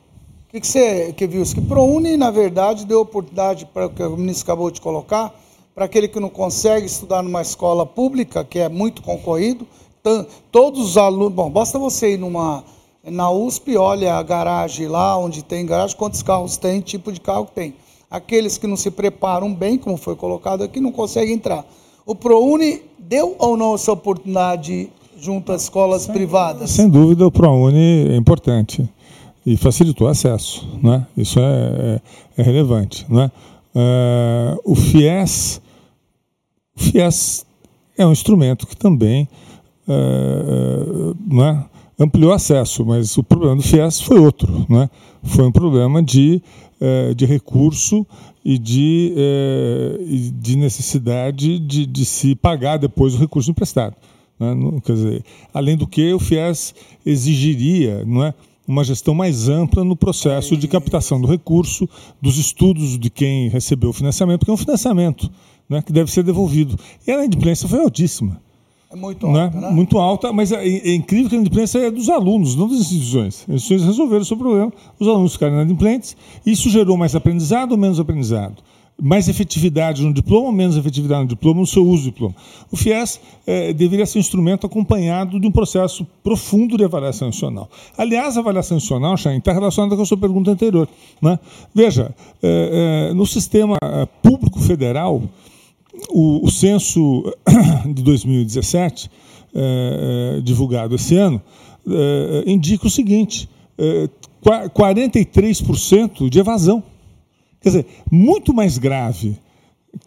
O que, que você que viu? Que ProUni, na verdade, deu oportunidade para o que o ministro acabou de colocar, para aquele que não consegue estudar numa escola pública, que é muito concorrido, todos os alunos. Bom, basta você ir numa na USP, olha a garagem lá, onde tem garagem, quantos carros tem, tipo de carro que tem. Aqueles que não se preparam bem, como foi colocado aqui, não conseguem entrar. O ProUni deu ou não essa oportunidade junto às escolas sem, privadas? Sem dúvida, o ProUni é importante e facilitou o acesso. Né? Isso é, é, é relevante. Né? Uh, o FIES, o FIES é um instrumento que também uh, uh, é? Ampliou acesso, mas o problema do FIES foi outro. Né? Foi um problema de, eh, de recurso e de, eh, de necessidade de, de se pagar depois o recurso emprestado. Né? Quer dizer, além do que, o FIES exigiria não é, uma gestão mais ampla no processo de captação do recurso, dos estudos de quem recebeu o financiamento, porque é um financiamento né, que deve ser devolvido. E a inadimplência foi altíssima. É muito alta, né? né? Muito alta, mas é, é incrível que a inadimplência é dos alunos, não das instituições. As instituições resolveram o seu problema, os alunos ficaram inadimplentes, isso gerou mais aprendizado ou menos aprendizado? mais efetividade no diploma ou menos efetividade no diploma, no seu uso do diploma. O FIES eh, deveria ser um instrumento acompanhado de um processo profundo de avaliação institucional. Aliás, a avaliação institucional, Chain, está relacionada com a sua pergunta anterior. Né? Veja, eh, eh, no sistema público federal, o, o censo de 2017, divulgado esse ano, indica o seguinte: 43% de evasão. Quer dizer, muito mais grave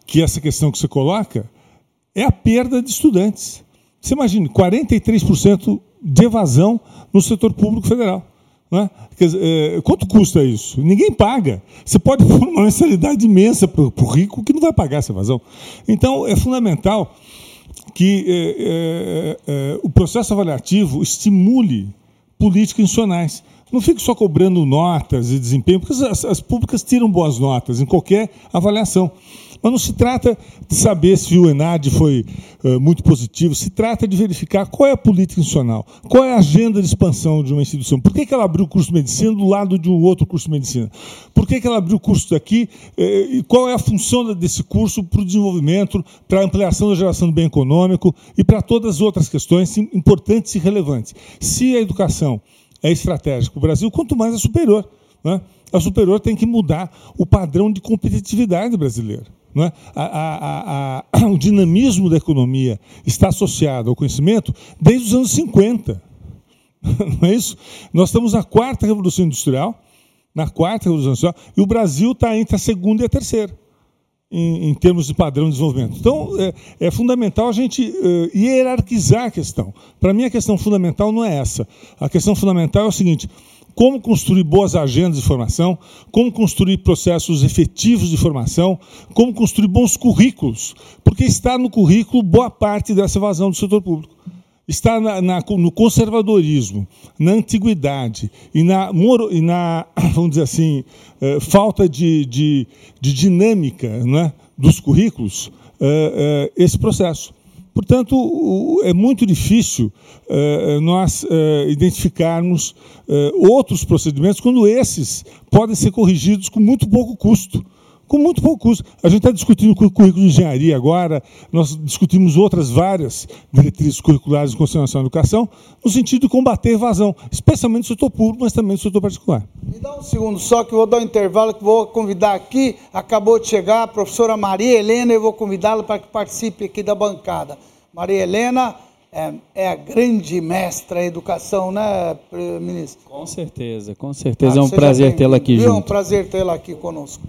que essa questão que você coloca é a perda de estudantes. Você imagina, 43% de evasão no setor público federal. Né? É, quanto custa isso? Ninguém paga. Você pode pôr uma mensalidade imensa para o rico que não vai pagar essa evasão. Então, é fundamental que é, é, é o processo avaliativo estimule políticas institucionais. Não fique só cobrando notas e desempenho, porque as, as públicas tiram boas notas em qualquer avaliação. Mas não se trata de saber se o ENAD foi uh, muito positivo, se trata de verificar qual é a política institucional, qual é a agenda de expansão de uma instituição. Por que, que ela abriu o curso de medicina do lado de um outro curso de medicina? Por que, que ela abriu o curso daqui eh, e qual é a função desse curso para o desenvolvimento, para a ampliação da geração do bem econômico e para todas as outras questões importantes e relevantes. Se a educação é estratégico o Brasil, quanto mais a superior. Né? A superior tem que mudar o padrão de competitividade brasileira. Né? A, a, a, o dinamismo da economia está associado ao conhecimento desde os anos 50. Não é isso? Nós estamos na quarta revolução industrial, na quarta revolução industrial, e o Brasil está entre a segunda e a terceira. Em, em, termos de padrão de desenvolvimento. Então, é, é fundamental a gente uh, hierarquizar a questão. Para mim, a questão fundamental não é essa. A questão fundamental é o seguinte: como construir boas agendas de formação, como construir processos efetivos de formação, como construir bons currículos, porque está no currículo boa parte dessa evasão do setor público está na, na, no conservadorismo, na antiguidade e na, e na vamos dizer assim, eh, falta de, de, de dinâmica é, dos currículos, eh, eh, esse processo. Portanto, é muito difícil nós identificarmos outros procedimentos quando esses podem ser corrigidos com muito pouco custo com muito pouco custo. A gente está discutindo o currículo de engenharia agora, nós discutimos outras várias diretrizes curriculares de consideração da educação, no sentido de combater a evasão, especialmente no setor público, mas também no setor particular. Me dá um segundo só, que eu vou dar um intervalo, que vou convidar aqui, acabou de chegar a professora Maria Helena, eu vou convidá-la para que participe aqui da bancada. Maria Helena é, é, a grande mestra da educação, né, ministro? Com certeza, com certeza. Ah, é um prazer tê-la aqui viu? junto. É um prazer tê-la aqui conosco.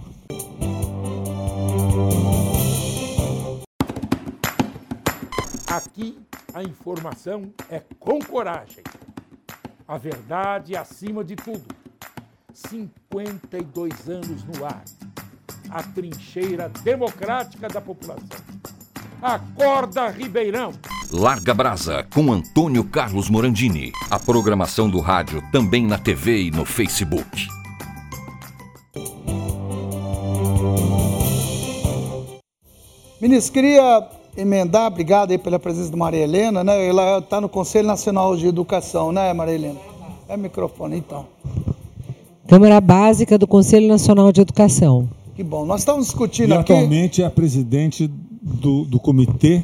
Aqui a informação é com coragem. A verdade acima de tudo. 52 anos no ar. A trincheira democrática da população. Acorda, Ribeirão! Larga Brasa com Antônio Carlos Morandini. A programação do rádio também na TV e no Facebook. Ministro, queria emendar, obrigado aí pela presença do Maria Helena, né? Ela está no Conselho Nacional de Educação, né, Maria Helena? É microfone, então. Câmara Básica do Conselho Nacional de Educação. Que bom. Nós estamos discutindo e aqui. atualmente é a presidente do, do Comitê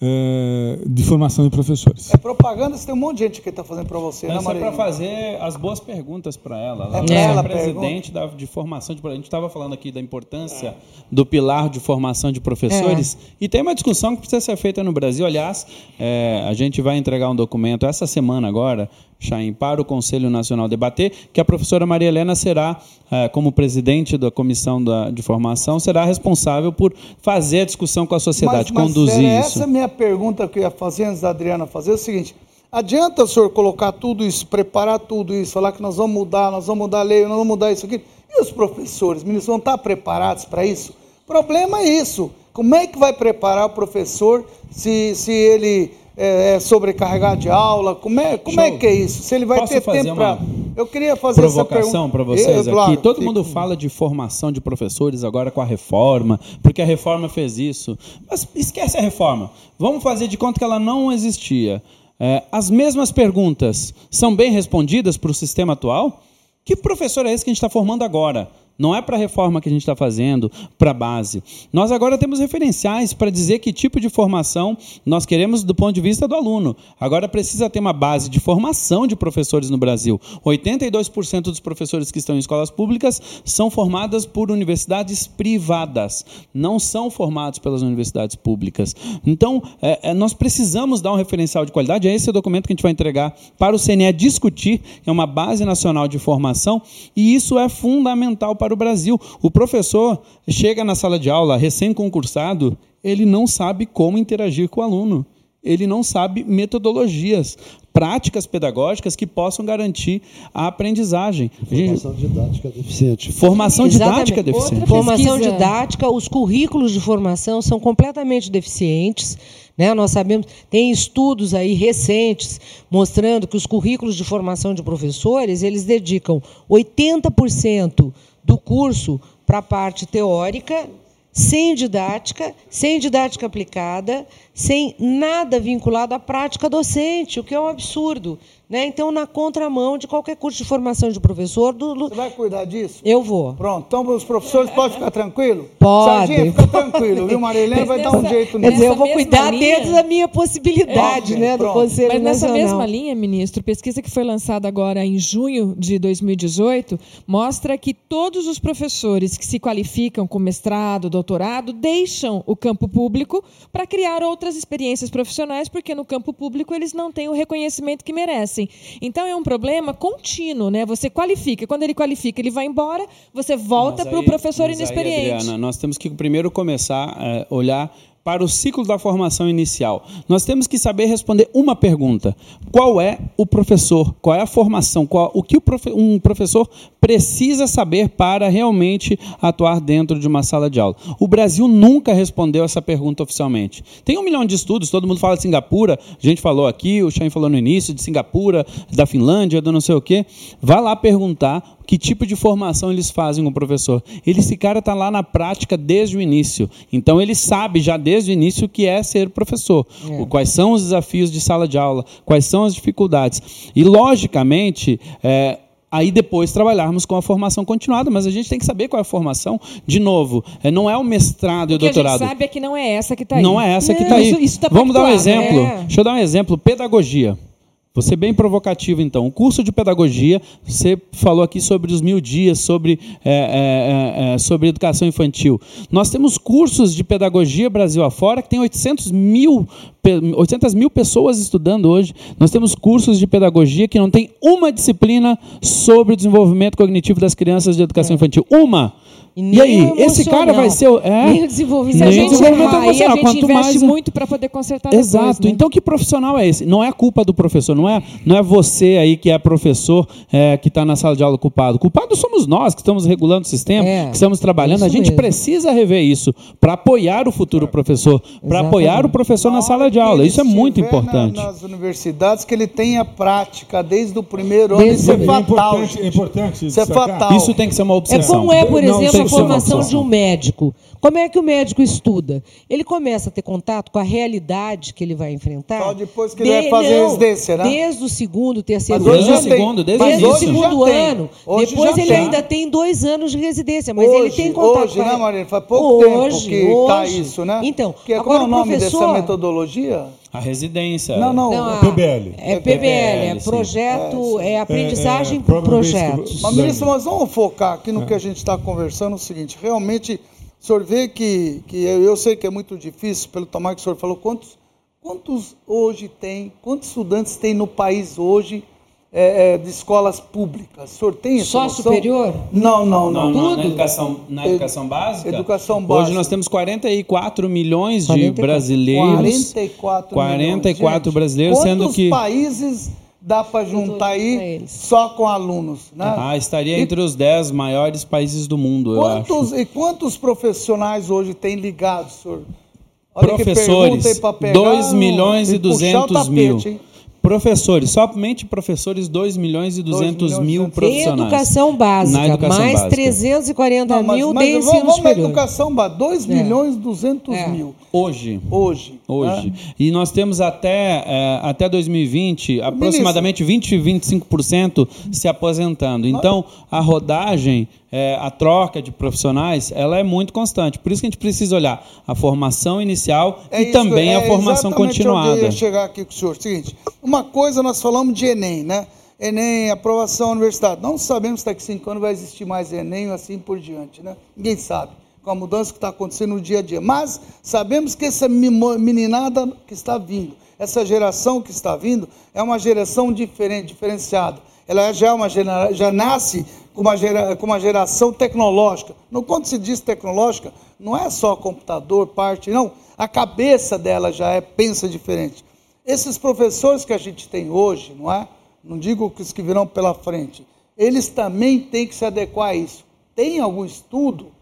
é, de formação de professores. É propaganda, você tem um monte de gente que está fazendo para você, Mas né, é para fazer as boas perguntas para ela. Ela é, ela presidente da, de formação de A gente estava falando aqui da importância do pilar de formação de professores é. e tem uma discussão que precisa ser feita no Brasil. Aliás, é, a gente vai entregar um documento essa semana agora Chaim, para o Conselho Nacional debater, que a professora Maria Helena será, eh, como presidente da comissão de formação, será responsável por fazer a discussão com a sociedade, mas, mas conduzir era isso. Essa é a minha pergunta que eu ia fazer antes da Adriana fazer, é o seguinte, adianta o senhor colocar tudo isso, preparar tudo isso, falar que nós vamos mudar, nós vamos mudar a lei, nós vamos mudar isso aqui, e os professores, ministros, vão estar preparados para isso? O problema é isso, como é que vai preparar o professor se, se ele é, é sobrecarregar de aula? Como é, como é que é isso? Se ele vai Posso ter tempo para. Eu queria fazer essa provocação para vocês Eu, aqui. claro, Todo mundo fala de formação de professores agora com a reforma, porque a reforma fez isso. Mas esquece a reforma. Vamos fazer de conta que ela não existia. É, as mesmas perguntas são bem respondidas para o sistema atual? Que professor é esse que a gente está formando agora? Não é para a reforma que a gente está fazendo, para a base. Nós agora temos referenciais para dizer que tipo de formação nós queremos do ponto de vista do aluno. Agora precisa ter uma base de formação de professores no Brasil. 82% dos professores que estão em escolas públicas são formadas por universidades privadas, não são formados pelas universidades públicas. Então, é, é, nós precisamos dar um referencial de qualidade. É esse o documento que a gente vai entregar para o CNE discutir, é uma base nacional de formação, e isso é fundamental para o Brasil. O professor chega na sala de aula recém-concursado, ele não sabe como interagir com o aluno. Ele não sabe metodologias, práticas pedagógicas que possam garantir a aprendizagem. Formação didática deficiente. Formação didática deficiente. Formação didática, os currículos de formação são completamente deficientes. Né? Nós sabemos, tem estudos aí recentes mostrando que os currículos de formação de professores, eles dedicam 80% do curso para a parte teórica, sem didática, sem didática aplicada, sem nada vinculado à prática docente, o que é um absurdo. Né? Então, na contramão de qualquer curso de formação de professor, do, do- Você vai cuidar disso? eu vou. Pronto, então os professores podem ficar tranquilos? Pode. Sarginho, fica tranquilo, viu? Marilene vai dar um nessa- jeito nisso. dizer, eu vou cuidar linha- dentro da minha possibilidade, É, né, do pronto. Conselho Mas nessa Nacional. mesma linha, ministro, pesquisa que foi lançada agora em junho de 2018 mostra que todos os professores que se qualificam com mestrado, doutorado, deixam o campo público para criar outras experiências profissionais, porque no campo público eles não têm o reconhecimento que merecem. Então é um problema contínuo, né? Você qualifica, quando ele qualifica, ele vai embora, você volta para o professor mas aí, inexperiente. Adriana, nós temos que primeiro começar a olhar para o ciclo da formação inicial. Nós temos que saber responder uma pergunta: qual é o professor? Qual é a formação? Qual, o que um professor precisa saber para realmente atuar dentro de uma sala de aula? O Brasil nunca respondeu essa pergunta oficialmente. Tem um milhão de estudos, todo mundo fala de Singapura, a gente falou aqui, o Chain falou no início de Singapura, da Finlândia, do não sei o quê. Vá lá perguntar que tipo de formação eles fazem com o professor. Ele, esse cara está lá na prática desde o início. Então ele sabe já desde o início o que é ser professor. O- quais são os desafios de sala de aula, quais são as dificuldades. E, logicamente, é, aí depois trabalharmos com a formação continuada, mas a gente tem que saber qual é a formação. De novo, é, não é o mestrado e o O que a doutorado. gente sabe é que não é essa que está aí. Não é essa que Não, está aí. isso- isso tá Vamos dar um exemplo. é. Deixa eu dar um exemplo. Pedagogia. Vou ser bem provocativo, então. O curso de pedagogia, você falou aqui sobre os mil dias, sobre, é, é, é, é, sobre educação infantil. Nós temos cursos de pedagogia Brasil afora que tem 800 mil, pe- 800 mil pessoas estudando hoje. Nós temos cursos de pedagogia que não tem uma disciplina sobre o desenvolvimento cognitivo das crianças de educação infantil. Uma! E E, nem aí, o esse cara vai ser. o- É, Nem o desenvolvimento Se a Nem gente desenvolvimento errar, aí a emocional. gente Quanto investe mais- muito para poder consertar depois, Exato. né? Então, que profissional é esse? Não é culpa do professor, não é, não é você aí que é professor é, que está na sala de aula culpado. Culpado somos nós que estamos regulando o sistema, É, que estamos trabalhando. A gente mesmo. precisa rever isso para apoiar o futuro professor, para apoiar o professor na sala de aula. Isso é muito importante. na- nas universidades que ele tenha prática desde o primeiro ano. Desde Isso é o É fatal. importante, é importante Isso é fatal. Isso tem que ser uma É obsessão. como é, por exemplo, tem a que ser uma formação de um médico. Como é que o médico estuda? Ele começa a ter contato com a realidade que ele vai enfrentar. Só depois que ele vai fazer residência, né? Desde o segundo, terceiro Mas ano. Desde o segundo, desde Mas Desde o hoje segundo ano. Hoje Depois ele tem. ainda tem dois anos de residência, mas hoje, ele tem contato hoje, com a... né, Maria? Faz pouco Hoje, tempo que está isso, né? Então, que é, agora como é o o nome dessa professor- metodologia? A residência. Não, não. Não, a- PBL. É PBL, é PBL, projeto, é, aprendizagem É, é, por projetos. Mas, ministro, mas vamos focar aqui no que a gente está conversando, o seguinte, realmente, o senhor vê que, que eu, eu sei que é muito difícil, pelo tamanho que o senhor falou, quantos, quantos hoje tem, quantos estudantes tem no país hoje é, é, de escolas públicas? O senhor tem essa Só noção? superior? Não, não, Não, não. não, na educação, na educação básica? Educação Hoje básica. nós temos 44 milhões de 44. brasileiros. 44 44 milhões. brasileiros, Gente, sendo quantos que- países dá para juntar aí só com alunos? Né? Ah, estaria E entre os 10 maiores países do mundo, eu Quantos, acho. e quantos profissionais hoje têm ligado, senhor, Olha que Professores, pergunta aí pra pegar, 2 milhões e puxar o 200 mil. tapete, hein? Professores, somente professores, 2 milhões e 200 milhões e mil 200. Em profissionais. educação básica, Na educação mais básica. 340 Não, mas, mil mas de vamos, vamos na educação, 2 É. milhões e 200 É. mil Hoje. hoje. Hoje. né? E nós temos até, eh, até 2020 aproximadamente 20 e 25% se aposentando. Então, a rodagem, eh, a troca de profissionais, ela é muito constante. Por isso que a gente precisa olhar a formação inicial É e isso, também é a formação onde eu continuada. ia chegar aqui com o senhor. Seguinte, uma coisa nós falamos de Enem, né? Enem, aprovação da universidade. Não sabemos se daqui a cinco anos vai existir mais Enem e assim por diante, né? Ninguém sabe. Com a mudança que está acontecendo no dia a dia. Mas sabemos que essa meninada que está vindo, essa geração que está vindo, é uma geração diferente, diferenciada. Ela já, é uma já nasce com uma, gera- com uma geração tecnológica. No quando se diz tecnológica, não é só computador, parte, não. A cabeça dela já é, pensa diferente. Esses professores que a gente tem hoje, não é? Não digo que os que virão pela frente, eles também têm que se adequar a isso. Tem algum estudo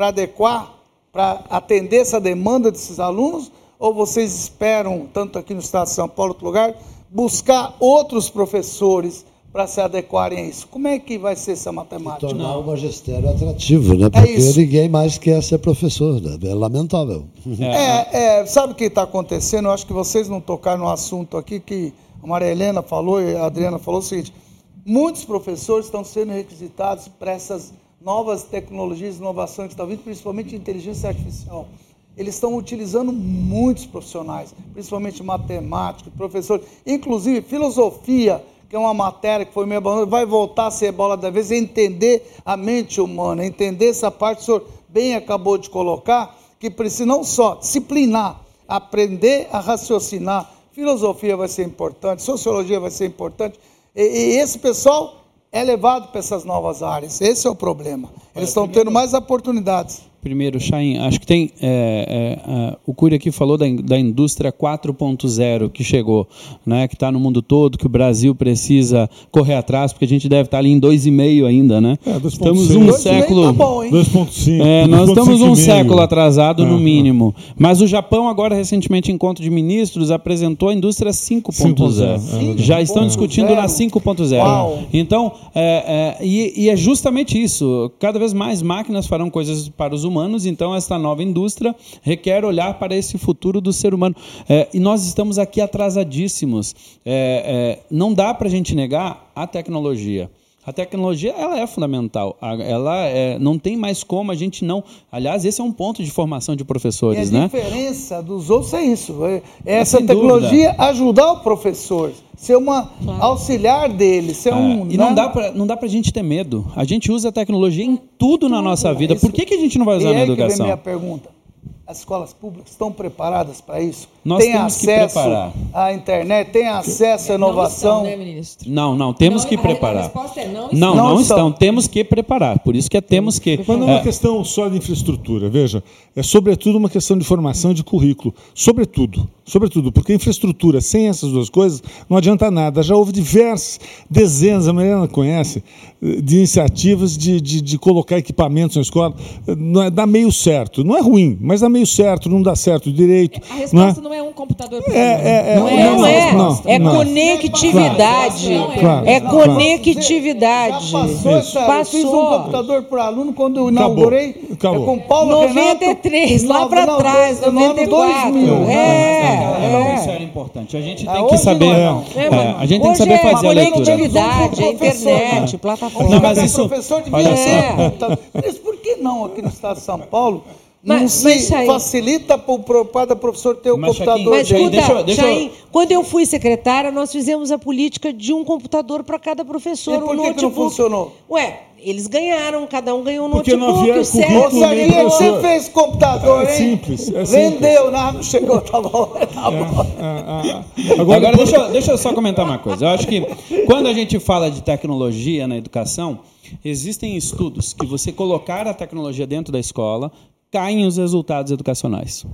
para adequar, para atender essa demanda desses alunos? Ou vocês esperam, tanto aqui no estado de São Paulo, outro lugar, buscar outros professores para se adequarem a isso? Como é que vai ser essa matemática? Tornar o magistério atrativo, né? Porque isso. ninguém mais quer ser professor. Né? É lamentável. É, é, sabe o que está acontecendo? Eu acho que vocês não tocaram no assunto aqui que a Maria Helena falou e a Adriana falou o seguinte: muitos professores estão sendo requisitados para essas novas tecnologias, inovações vindo, principalmente inteligência artificial. Eles estão utilizando muitos profissionais, principalmente matemáticos, professores, inclusive filosofia, que é uma matéria que foi meio abandonada, vai voltar a ser bola da vez, entender a mente humana, entender essa parte que o senhor bem acabou de colocar, que precisa não só disciplinar, aprender a raciocinar. Filosofia vai ser importante, sociologia vai ser importante. E, e esse pessoal é levado para essas novas áreas. Esse é o problema. Eles estão tendo mais oportunidades. Primeiro, Chain, acho que tem. é, é, é, o Cury aqui falou da, da indústria 4.0 que chegou, né, que está no mundo todo, que o Brasil precisa correr atrás, porque a gente deve estar ali em 2,5 ainda, né? É, 2,6. estamos um 2,5 século. tá bom, hein? 2.5. É, nós estamos um 2.5,5. século atrasado no mínimo. Mas o Japão, agora, recentemente, em encontro de ministros, apresentou a indústria 5.0. 5.0, é Já estão 5.0. discutindo na 5.0. Uau. Então, é, é, e, e é justamente isso. Cada vez mais máquinas farão coisas para os humanos, então esta nova indústria requer olhar para esse futuro do ser humano. É, e nós estamos aqui atrasadíssimos. É, é, não dá para a gente negar a tecnologia. A tecnologia ela é fundamental. Ela é- não tem mais como a gente não. Aliás, esse é um ponto de formação de E a professores, né? diferença dos outros é isso. É é essa Sem tecnologia ajudar o professor, ser uma auxiliar dele, ser um. É, e né? não dá pra, não dá pra gente ter medo. A gente usa a tecnologia em tudo na nossa vida. Isso- Por que, que a gente não vai E usar na aí que vem educação? minha pergunta. As escolas públicas estão preparadas para isso? Nós tem temos que acesso preparar. à internet, tem acesso à inovação? Não estão, né, ministro? Não, não, temos Não, que a- a preparar. resposta é não Não, estão. não, Não estão. estão. Temos que preparar. Por isso que é temos que. Mas não é uma É, questão só de infraestrutura, veja, é sobretudo uma questão de formação de currículo, sobretudo, sobretudo, porque infraestrutura sem essas duas coisas não adianta nada. Já houve diversas, dezenas, a Mariana conhece, de iniciativas de, de, de colocar equipamentos na escola, não é, dá meio certo, não é ruim, mas dá meio certo, não dá certo direito. A não é? resposta não é, um computador por É, é, é, Não é, não, é, não, é não. conectividade. Claro, É claro. conectividade. Já passou essa, Eu fiz um Passou. computador por aluno quando eu inaugurei Acabou. é com Paulo 93, Renato, lá no- trás, no ano 94. 2000. Não, É, Isso é. era importante. A gente Ah, tem que saber. é, a gente tem que saber é fazer a leitura. conectividade, é Professor, internet, plataforma. Não, mas isso- professor devia olha só. Mas por que não aqui no estado de São Paulo não Mas- se mas facilita para o professor ter o Mas, computador Mas? Deixa- escuta, deixa eu- Chaim, quando eu fui secretária, nós fizemos a política de um computador para cada professor, E um por que, que notebook. não funcionou? Ué, eles ganharam, cada um ganhou um Porque não notebook, havia o certo. nem você professor. fez computador, É hein? simples, é simples. Vendeu, não, não chegou, tá bom, tá bom. Ah, ah, ah. Agora, deixa, eu- deixa eu só comentar uma coisa. Eu acho que quando a gente fala de tecnologia na educação, existem estudos que você colocar a tecnologia dentro da escola, caem os resultados educacionais.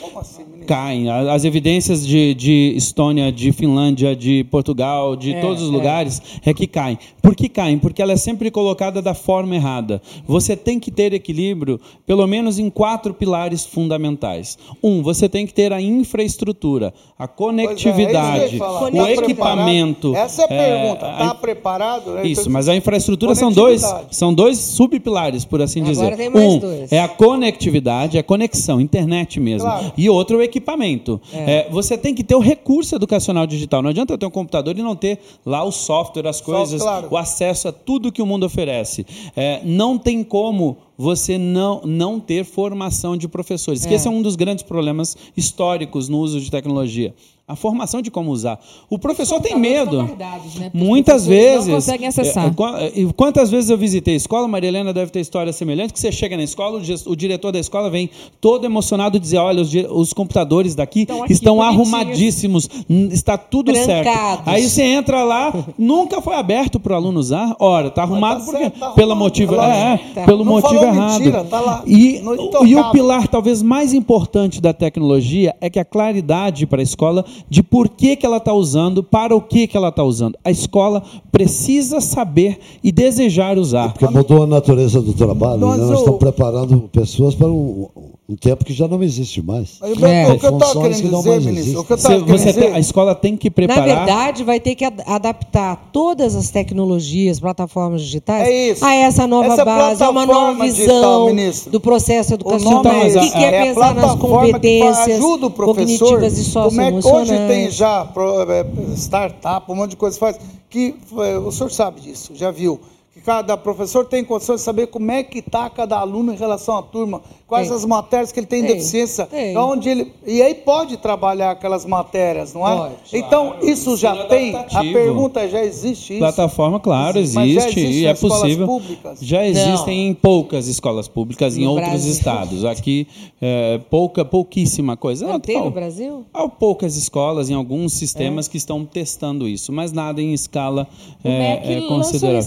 Como assim, ministro? caem. A- As evidências de, de Estônia, de Finlândia, de Portugal, de É, todos os é. lugares é que caem. Por que caem? Porque ela é sempre colocada da forma errada. Você tem que ter equilíbrio, pelo menos em quatro pilares fundamentais. Um, você tem que ter a infraestrutura, a é, é conectividade, falar. o Tá equipamento. preparado? Essa é a pergunta. é, Está a- preparado? né? isso, mas a infraestrutura são dois, são dois subpilares, por assim Agora dizer. tem mais um dois. é a conectividade, a conexão, internet mesmo. Claro. E outro é o equipamento. É, você tem que ter o recurso educacional digital. Não adianta eu ter um computador e não ter lá o software, as coisas, claro. o acesso a tudo que o mundo oferece. É, não tem como você não, não ter formação de professores. Que É. esse é um dos grandes problemas históricos no uso de tecnologia. A formação de como usar. O professor tem medo. guardados, né? Muitas professores não vezes. conseguem acessar. é, qua- e Quantas vezes eu visitei a escola, Maria Helena deve ter história semelhante, que você chega na escola, o, diretor da escola vem todo emocionado dizer: olha, os, os computadores daqui Estão aqui, estão bonitinhos." arrumadíssimos, está tudo certo. Trancados. Aí você entra lá, nunca foi aberto para o aluno usar. Ora, está arrumado tá porque certo, tá pelo arrumado, motivo, é, é, Tá. pelo Não motivo errado. mentira, tá lá, e, e o pilar talvez mais importante da tecnologia é que a claridade para a escola de por que, que ela está usando, para o que, que ela está usando. A escola precisa saber e desejar usar. Porque mudou a natureza do trabalho, Mas né? Nós estamos preparando pessoas para um, um tempo que já não existe mais. É. o que eu estava que querendo não dizer, ministro, o que eu Você, querendo você tem- dizer... a escola tem que Na preparar. verdade, vai ter que ad- adaptar todas as tecnologias, plataformas digitais, É isso. a essa nova Essa base, a uma nova visão digital, do processo O nome educacional, é que quer é pensar nas que competências ajuda o professor. cognitivas e Como é que hoje tem socioemocionais. já é, startup, um monte de coisa que faz, que é, o senhor sabe disso, já viu. Cada professor tem condições de saber como é que está cada aluno em relação à turma, quais Tem. as matérias que ele tem, Tem, deficiência, tem. onde ele e aí pode trabalhar aquelas matérias, não é? Pode. Então isso já tem. A pergunta é, já existe isso? Plataforma, claro, Mas já existe, existe e é possível. públicas? Já existem em poucas escolas públicas, em No outros Brasil. estados. Aqui, é, pouca, pouquíssima coisa. Não tem Não, no Brasil? Há poucas escolas, em alguns sistemas, que estão testando isso, mas nada em escala O é, MEC é lançou considerável.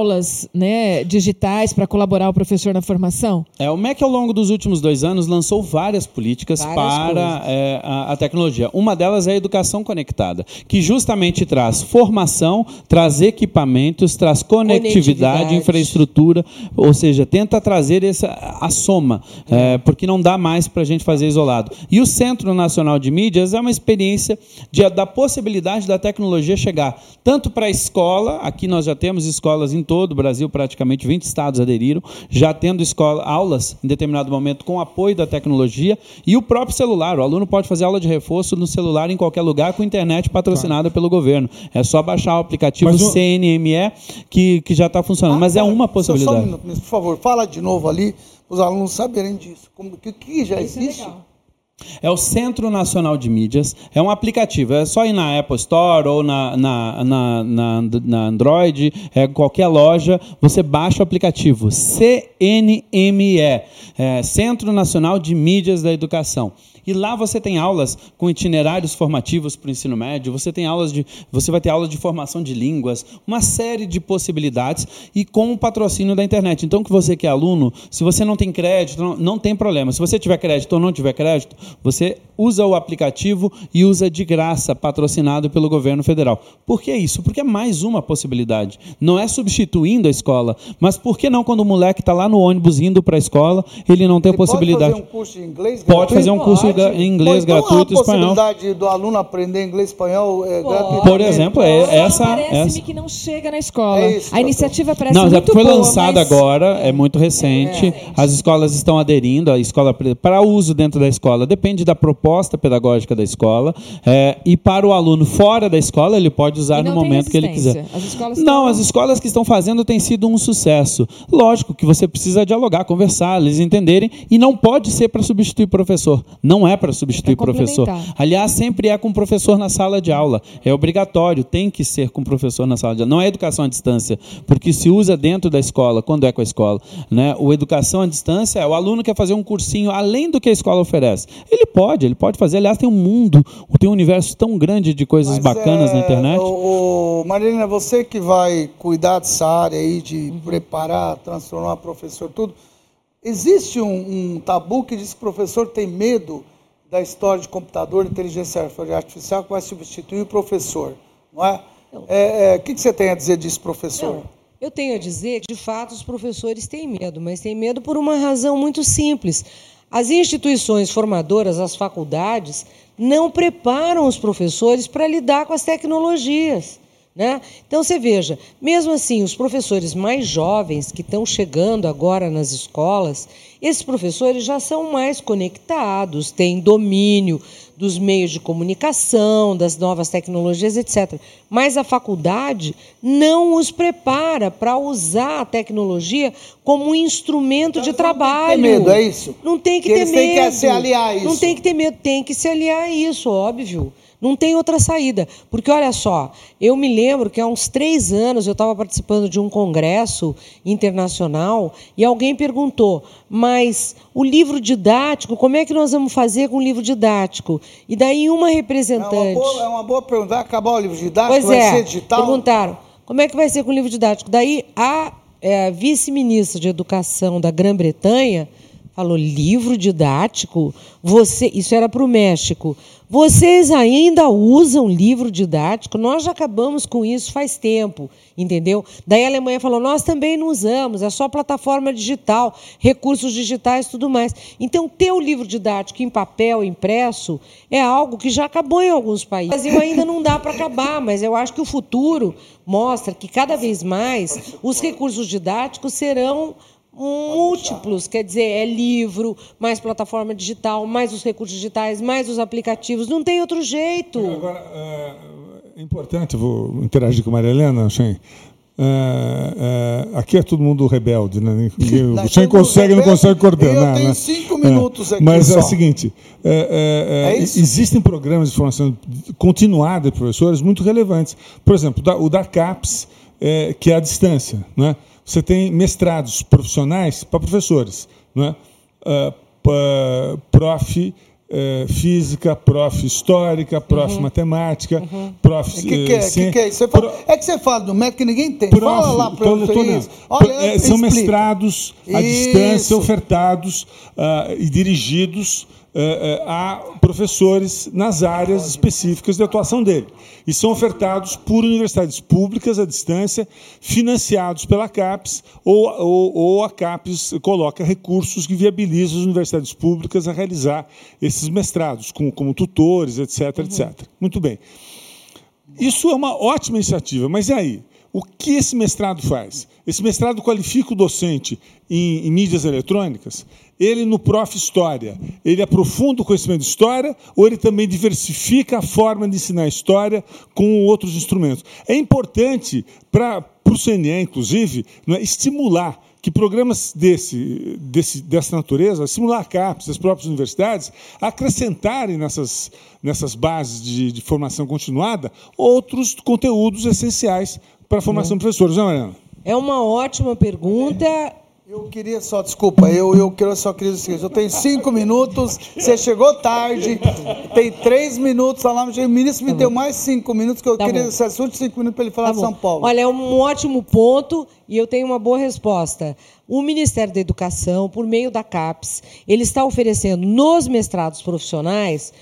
Aulas né, digitais para colaborar o professor na formação. É, o MEC, ao longo dos últimos dois anos, lançou várias políticas Várias para é, a, a tecnologia. Uma delas é a educação conectada, que justamente traz formação, traz equipamentos, traz conectividade, Conectividade. infraestrutura, ou seja, tenta trazer essa, a soma, é, porque não dá mais para a gente fazer isolado. E o Centro Nacional de Mídias é uma experiência de- da possibilidade da tecnologia chegar tanto para a escola, aqui nós já temos escolas em todo o Brasil, praticamente 20 estados aderiram, já tendo escola, aulas em determinado momento com apoio da tecnologia e o próprio celular. O aluno pode fazer aula de reforço no celular em qualquer lugar com internet patrocinada pelo governo. É só baixar o aplicativo Mas CNME que, que já está funcionando. Mas é Ah, uma só- Só um possibilidade. minuto, ministro, por favor, fala de novo ali, para os alunos saberem disso. Como, que, que já existe? É o Centro Nacional de Mídias. É um aplicativo. É só ir na Apple Store ou na, na, na, na, na Android, é, qualquer loja, você baixa o aplicativo CNME é, Centro Nacional de Mídias da Educação. E lá você tem aulas com itinerários formativos para o ensino médio, você tem aulas de. Você vai ter aulas de formação de línguas, uma série de possibilidades e com o patrocínio da internet. Então, que você que é aluno, se você não tem crédito, não, não tem problema. Se você tiver crédito ou não tiver crédito, você usa o aplicativo e usa de graça, patrocinado pelo governo federal. Por que isso? Porque é mais uma possibilidade. Não é substituindo a escola, mas por que não quando o moleque está lá no ônibus indo para a escola, ele não tem Ele a possibilidade? Pode fazer um curso de inglês Pode fazer um curso Em inglês então gratuito e a espanhol. possibilidade do aluno aprender inglês e espanhol é, gratuitamente. Por exemplo, é essa. Parece-me essa... que não chega na escola. É isso a iniciativa parece Não, já muito foi boa, lançado mas- agora, é muito recente. As escolas estão aderindo, a escola para uso dentro da escola depende da proposta pedagógica da escola. é, e para o aluno fora da escola, ele pode usar no não momento que ele quiser. As escolas não, estão- as escolas que estão fazendo têm sido um sucesso. Lógico que você precisa dialogar, conversar, eles entenderem, e não pode ser para substituir professor. Não é para substituir É professor. Aliás, sempre é com professor na sala de aula. É obrigatório, tem que ser com professor na sala de aula. Não é educação à distância, porque se usa dentro da escola, quando é com a escola. Né? O educação à distância é o aluno quer fazer um cursinho além do que a escola oferece. Ele pode, ele pode fazer. Aliás, tem um mundo, tem um universo tão grande de coisas Mas, bacanas é, na internet. O, o, Marilena, você que vai cuidar dessa área aí de preparar, transformar professor, tudo. Existe um, um tabu que diz que o professor tem medo da história de computador, inteligência artificial, que vai substituir o professor, não é? O é, é, que, que você tem a dizer disso, professor? Não. Eu tenho a dizer que, de fato, os professores têm medo, mas têm medo por uma razão muito simples. As instituições formadoras, as faculdades, não preparam os professores para lidar com as tecnologias. Né? Então você veja, mesmo assim, os professores mais jovens que estão chegando agora nas escolas, esses professores já são mais conectados, têm domínio dos meios de comunicação, das novas tecnologias, etc. Mas a faculdade não os prepara para usar a tecnologia como um instrumento então, de trabalho. Não tem que ter medo, é isso? Não tem que, que ter medo. Tem que se aliar a isso. Não tem que ter medo, tem que se aliar a isso, óbvio. Não tem outra saída. Porque, olha só, eu me lembro que há uns três anos eu estava participando de um congresso internacional e alguém perguntou: mas o livro didático, como é que nós vamos fazer com o livro didático? E daí uma representante. É uma boa, é uma boa pergunta. Vai acabar o livro didático? Pois vai é, ser digital? Perguntaram: como é que vai ser com o livro didático? Daí a, é, vice-ministra de Educação da Grã-Bretanha falou: livro didático? Você, isso era para o México. Vocês ainda usam livro didático? Nós já acabamos com isso faz tempo, entendeu? Daí a Alemanha falou: nós também não usamos, é só plataforma digital, recursos digitais tudo mais. Então, ter o livro didático em papel, impresso, é algo que já acabou em alguns países. O Brasil ainda não dá para acabar, mas eu acho que o futuro mostra que cada vez mais os recursos didáticos serão múltiplos, quer dizer, é livro, mais plataforma digital, mais os recursos digitais, mais os aplicativos, não tem outro jeito. Agora, é importante, vou interagir com a Maria Helena, Shen. É, é, aqui é todo mundo rebelde, né? o Shen consegue, não consegue coordenar. Eu tenho né? cinco minutos aqui. Mas só. é o seguinte: é, existem programas de formação continuada de professores muito relevantes. Por exemplo, o da CAPES, que é a distância. Né? Você tem mestrados profissionais para professores, não é? Uh, prof. Uh, física, prof. histórica, prof. Uhum. matemática, uhum. prof. O que, que, é? que, que é isso? Fala, pro... É que você fala do método que ninguém tem. Prof, fala lá para o Olha, é, São mestrados à distância ofertados uh, e dirigidos a professores nas áreas específicas de atuação dele. E são ofertados por universidades públicas à distância, financiados pela CAPES, ou, ou, ou a CAPES coloca recursos que viabilizam as universidades públicas a realizar esses mestrados, como, como tutores, etc, uhum. etc. Muito bem. Isso é uma ótima iniciativa, mas e aí? O que esse mestrado faz? Esse mestrado qualifica o docente em, em, mídias eletrônicas. Ele, no Prof. História, ele aprofunda o conhecimento de história ou ele também diversifica a forma de ensinar história com outros instrumentos? É importante para o CNE, inclusive, é, estimular que programas desse, desse, dessa natureza, estimular a CAPES, as próprias universidades, acrescentarem nessas, nessas bases de, de formação continuada outros conteúdos essenciais para a formação de professores, não é, Mariana? É uma ótima pergunta. Eu queria só, desculpa, eu, eu, eu só queria dizer o seguinte, eu tenho cinco minutos, você chegou tarde, tem três minutos, lá, o ministro me tá deu mais cinco minutos, que eu tá queria esse assunto, cinco minutos para ele falar tá de São Paulo. Olha, é um ótimo ponto e eu tenho uma boa resposta. O Ministério da Educação, por meio da CAPES, ele está oferecendo nos mestrados profissionais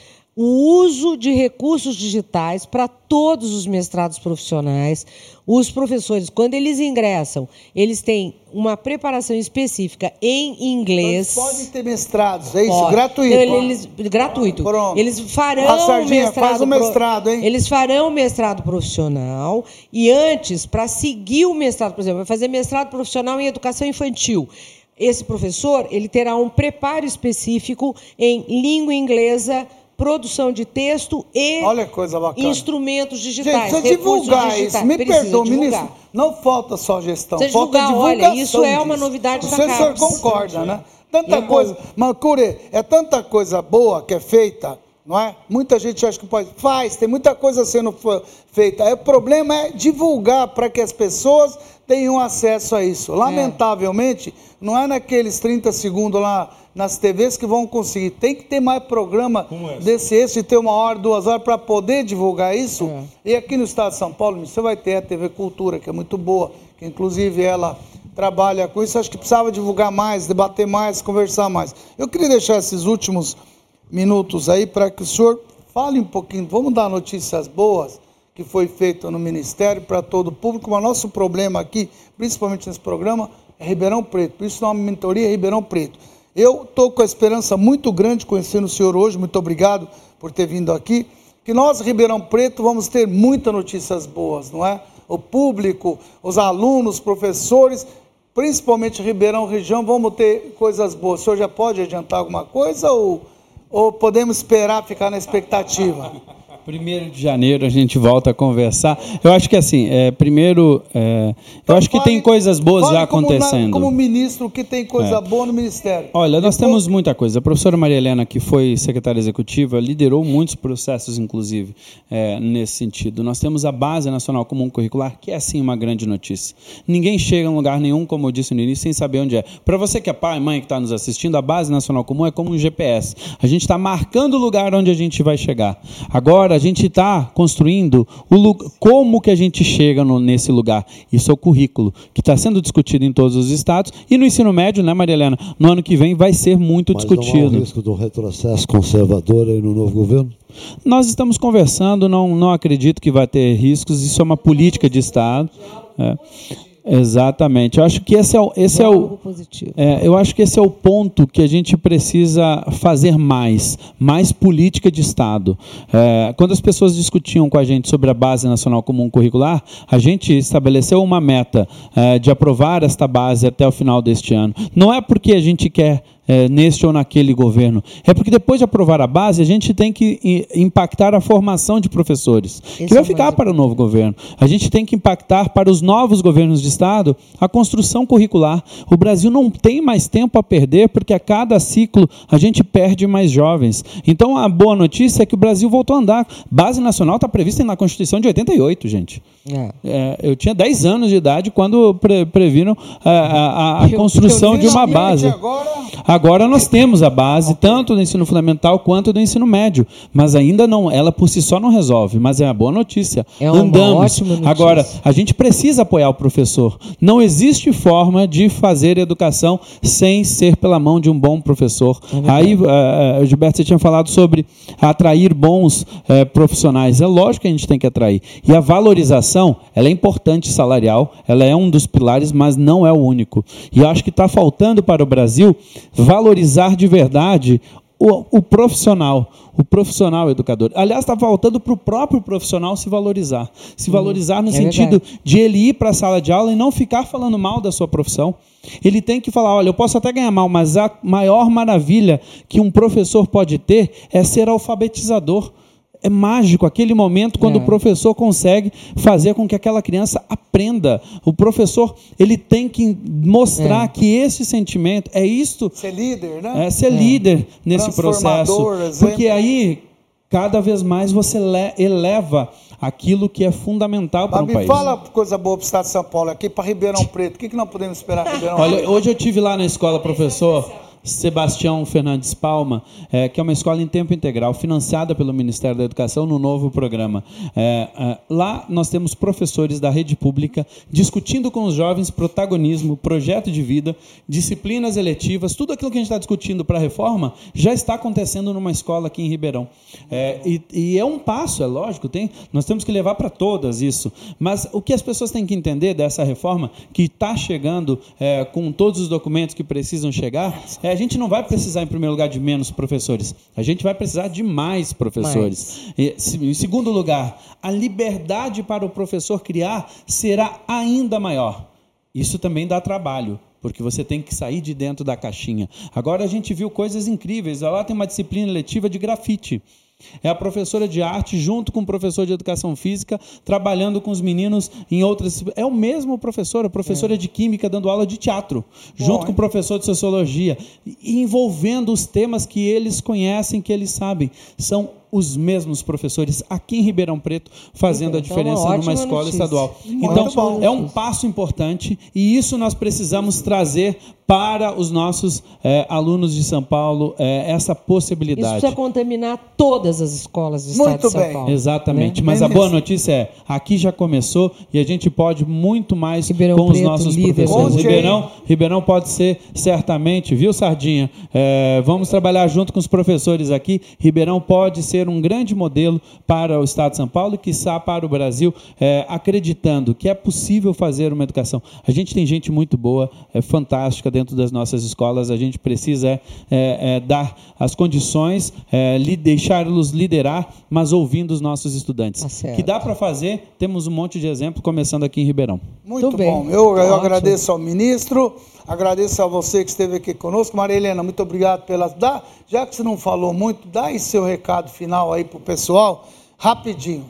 o uso de recursos digitais para todos os mestrados profissionais. Os professores, quando eles ingressam, eles têm uma preparação específica em inglês. Então, podem ter mestrados, é isso? Gratuito? Então, eles, gratuito. Pronto. Eles farão Sardinha, mestrado, faz um mestrado, hein? Eles farão mestrado profissional e antes, para seguir o mestrado, por exemplo, vai fazer mestrado profissional em educação infantil esse professor ele terá um preparo específico em língua inglesa, produção de texto e instrumentos digitais. Gente, precisa divulgar digitais. isso. Me perdoa, ministro. Não falta só gestão, precisa falta divulgar, divulgação. Olha, isso é uma novidade disso. da se o senhor concorda, né? Tanta é coisa. Macure, é tanta coisa boa que é feita, não é? Muita gente acha que pode. Faz, tem muita coisa sendo feita. O problema é divulgar para que as pessoas tenham acesso a isso. É. Lamentavelmente, é. não é naqueles 30 segundos lá nas TVs que vão conseguir. Tem que ter mais programa desse esse, ter uma hora, duas horas para poder divulgar isso. É. E aqui no estado de São Paulo, você vai ter a TV Cultura, que é muito boa, que inclusive ela trabalha com isso. Acho que precisava divulgar mais, debater mais, conversar mais. Eu queria deixar esses últimos minutos aí para que o senhor fale um pouquinho. Vamos dar notícias boas que foi feito no Ministério para todo o público. Mas nosso problema aqui, principalmente nesse programa, é Ribeirão Preto. Por isso, uma mentoria é Ribeirão Preto. Eu estou com a esperança muito grande conhecendo o senhor hoje. Muito obrigado por ter vindo aqui. Que nós, Ribeirão Preto, vamos ter muitas notícias boas, não é? O público, os alunos, os professores, principalmente Ribeirão região, vamos ter coisas boas. O senhor já pode adiantar alguma coisa ou, ou podemos esperar ficar na expectativa? Primeiro de janeiro a gente volta a conversar. Eu acho que assim, é, primeiro, é, Então, eu acho que tem coisas boas já acontecendo. Como, na, como ministro, que tem coisa É. boa no ministério. Olha, nós Depois- temos muita coisa. A professora Maria Helena, que foi secretária executiva, liderou muitos processos, inclusive, é, nesse sentido. Nós temos a Base Nacional Comum Curricular, que é, sim, uma grande notícia. Ninguém chega em lugar nenhum, como eu disse no início, sem saber onde é. Para você que é pai, mãe, que está nos assistindo, a Base Nacional Comum é como um GPS. A gente está marcando o lugar onde a gente vai chegar. Agora, a gente está construindo o como que a gente chega no- nesse lugar. Isso é o currículo, que está sendo discutido em todos os estados. E no ensino médio, né, Maria Helena? No ano que vem vai ser muito Mas não há o discutido. risco um retrocesso conservador aí no novo governo? Nós estamos conversando, não, não acredito que vai ter riscos, isso é uma política de Estado. É. Exatamente. Eu acho que esse é o, esse é o, Diálogo positivo. é, eu acho que esse é o ponto que a gente precisa fazer mais, mais política de Estado. É, quando as pessoas discutiam com a gente sobre a Base Nacional Comum Curricular, a gente estabeleceu uma meta é, de aprovar esta base até o final deste ano. Não é porque a gente quer é, neste ou naquele governo. É porque depois de aprovar a base, a gente tem que impactar a formação de professores, que Esse vai é ficar para o novo governo. A gente tem que impactar para os novos governos de Estado a construção curricular. O Brasil não tem mais tempo a perder, porque a cada ciclo a gente perde mais jovens. Então a boa notícia é que o Brasil voltou a andar. Base nacional está prevista na Constituição de 88, gente. É. É, eu tinha 10 anos de idade quando pre- previram a, a- a construção de uma base. Agora, Agora nós temos a base tanto do ensino fundamental quanto do ensino médio, mas ainda não, ela por si só não resolve, mas é uma boa notícia. É uma Andamos. ótima notícia. Agora, a gente precisa apoiar o professor. Não existe forma de fazer educação sem ser pela mão de um bom professor. Aí, eh, eh, Gilberto, você tinha falado sobre atrair bons eh, profissionais. É lógico que a gente tem que atrair. E a valorização, ela é importante salarial, ela é um dos pilares, mas não é o único. E eu acho que está faltando para o Brasil valorizar de verdade o, o profissional, o profissional educador. Aliás, está faltando para o próprio profissional se valorizar. Se valorizar no é sentido verdade. de ele ir para a sala de aula e não ficar falando mal da sua profissão. Ele tem que falar: olha, eu posso até ganhar mal, mas a maior maravilha que um professor pode ter é ser alfabetizador. É mágico aquele momento quando É. o professor consegue fazer com que aquela criança aprenda. O professor ele tem que mostrar É. que esse sentimento é isto ser líder, né? é ser líder nesse processo. exemplo. Porque aí, cada vez mais, você le- eleva aquilo que é fundamental para um me país. fala coisa boa para o Estado de São Paulo, aqui para Ribeirão Preto. O que, que nós podemos esperar Ribeirão Preto? Olha, hoje eu tive lá na escola, professor Sebastião Fernandes Palma, eh, que é uma escola em tempo integral, financiada pelo Ministério da Educação no novo programa. Eh, eh, lá nós temos professores da rede pública discutindo com os jovens protagonismo, projeto de vida, disciplinas eletivas, tudo aquilo que a gente está discutindo para a reforma já está acontecendo numa escola aqui em Ribeirão. Eh, e, e é um passo, é lógico, tem, nós temos que levar para todas isso. Mas o que as pessoas têm que entender dessa reforma, que está chegando eh, com todos os documentos que precisam chegar, é, a gente não vai precisar, em primeiro lugar, de menos professores. A gente vai precisar de mais professores. E, se- em segundo lugar, a liberdade para o professor criar será ainda maior. Isso também dá trabalho, porque você tem que sair de dentro da caixinha. Agora a gente viu coisas incríveis. Lá tem uma disciplina letiva de grafite. É a professora de arte junto com o professor de educação física, trabalhando com os meninos em outras. É o mesmo professor, a professora de química dando aula de teatro, junto com o professor de sociologia, envolvendo os temas que eles conhecem, que eles sabem. São os mesmos professores aqui em Ribeirão Preto fazendo a Então, é uma diferença numa escola notícia. estadual. Muito Então, bom. é um passo importante e isso nós precisamos trazer para os nossos eh, alunos de São Paulo eh, essa Isso possibilidade. precisa contaminar todas as escolas do estado Muito de São bem. Paulo. Exatamente, né? mas É a boa mesmo. notícia é, aqui já começou e a gente pode muito mais Ribeirão com os Preto, nossos líder professores. Ribeirão, Ribeirão pode ser certamente, viu, Sardinha? É, vamos trabalhar junto com os professores aqui. Ribeirão pode ser um grande modelo para o Estado de São Paulo e, quiçá, para o Brasil, é, acreditando que é possível fazer uma educação. A gente tem gente muito boa, é fantástica dentro das nossas escolas. A gente precisa é, é dar as condições, é, deixá-los liderar, mas ouvindo os nossos estudantes. Tá que dá para fazer, temos um monte de exemplos, começando aqui em Ribeirão. Muito bom. Eu, eu agradeço ao ministro, agradeço a você que esteve aqui conosco. Maria Helena, muito obrigado pela. Dá, já que você não falou muito, dá aí seu recado final aí para o pessoal, rapidinho.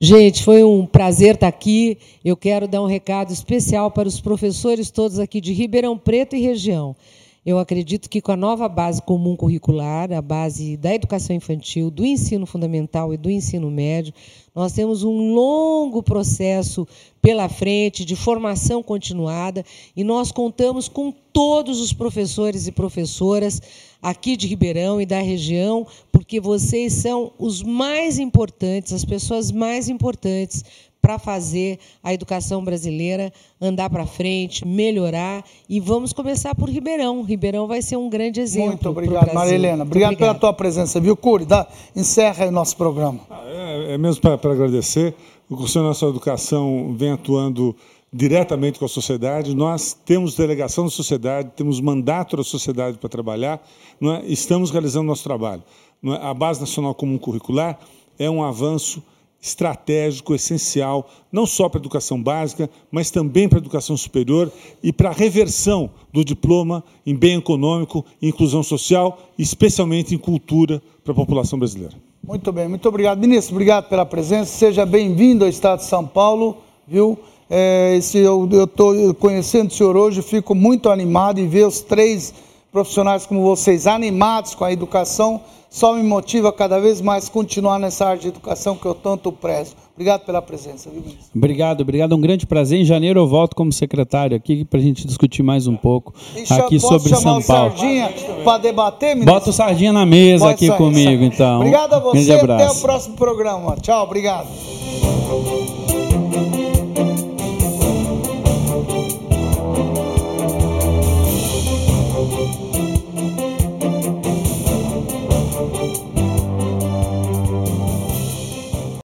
Gente, foi um prazer estar aqui. Eu quero dar um recado especial para os professores todos aqui de Ribeirão Preto e região. Eu acredito que com a nova base comum curricular, a base da educação infantil, do ensino fundamental e do ensino médio, nós temos um longo processo pela frente de formação continuada e nós contamos com todos os professores e professoras aqui de Ribeirão e da região, porque vocês são os mais importantes, as pessoas mais importantes para fazer a educação brasileira andar para frente, melhorar e vamos começar por Ribeirão. Ribeirão vai ser um grande exemplo. Muito obrigado, Maria Helena. Obrigado pela tua presença, viu, Curi? Dá, encerra aí o nosso programa. Ah, é, é, mesmo para agradecer. O Conselho Nacional de Educação vem atuando diretamente com a sociedade. Nós temos delegação da sociedade, temos mandato da sociedade para trabalhar. Não é? Estamos realizando nosso trabalho. Não é? A Base Nacional Comum Curricular é um avanço estratégico, essencial, não só para a educação básica, mas também para a educação superior e para a reversão do diploma em bem econômico, inclusão social, especialmente em cultura para a população brasileira. Muito bem, muito obrigado. Ministro, obrigado pela presença. Seja bem-vindo ao Estado de São Paulo, viu? É, esse, eu estou conhecendo o senhor hoje, fico muito animado em ver os três profissionais como vocês animados com a educação só me motiva cada vez mais continuar nessa área de educação que eu tanto prezo. Obrigado pela presença, viu, ministro? Obrigado, obrigado. Um grande prazer. Em janeiro eu volto como secretário aqui para a gente discutir mais um pouco aqui sobre São Paulo. Sardinha para debater, ministro? Bota o Sardinha na mesa Pode aqui sair, comigo, então. Obrigado a você. Um até o próximo programa. Tchau, obrigado.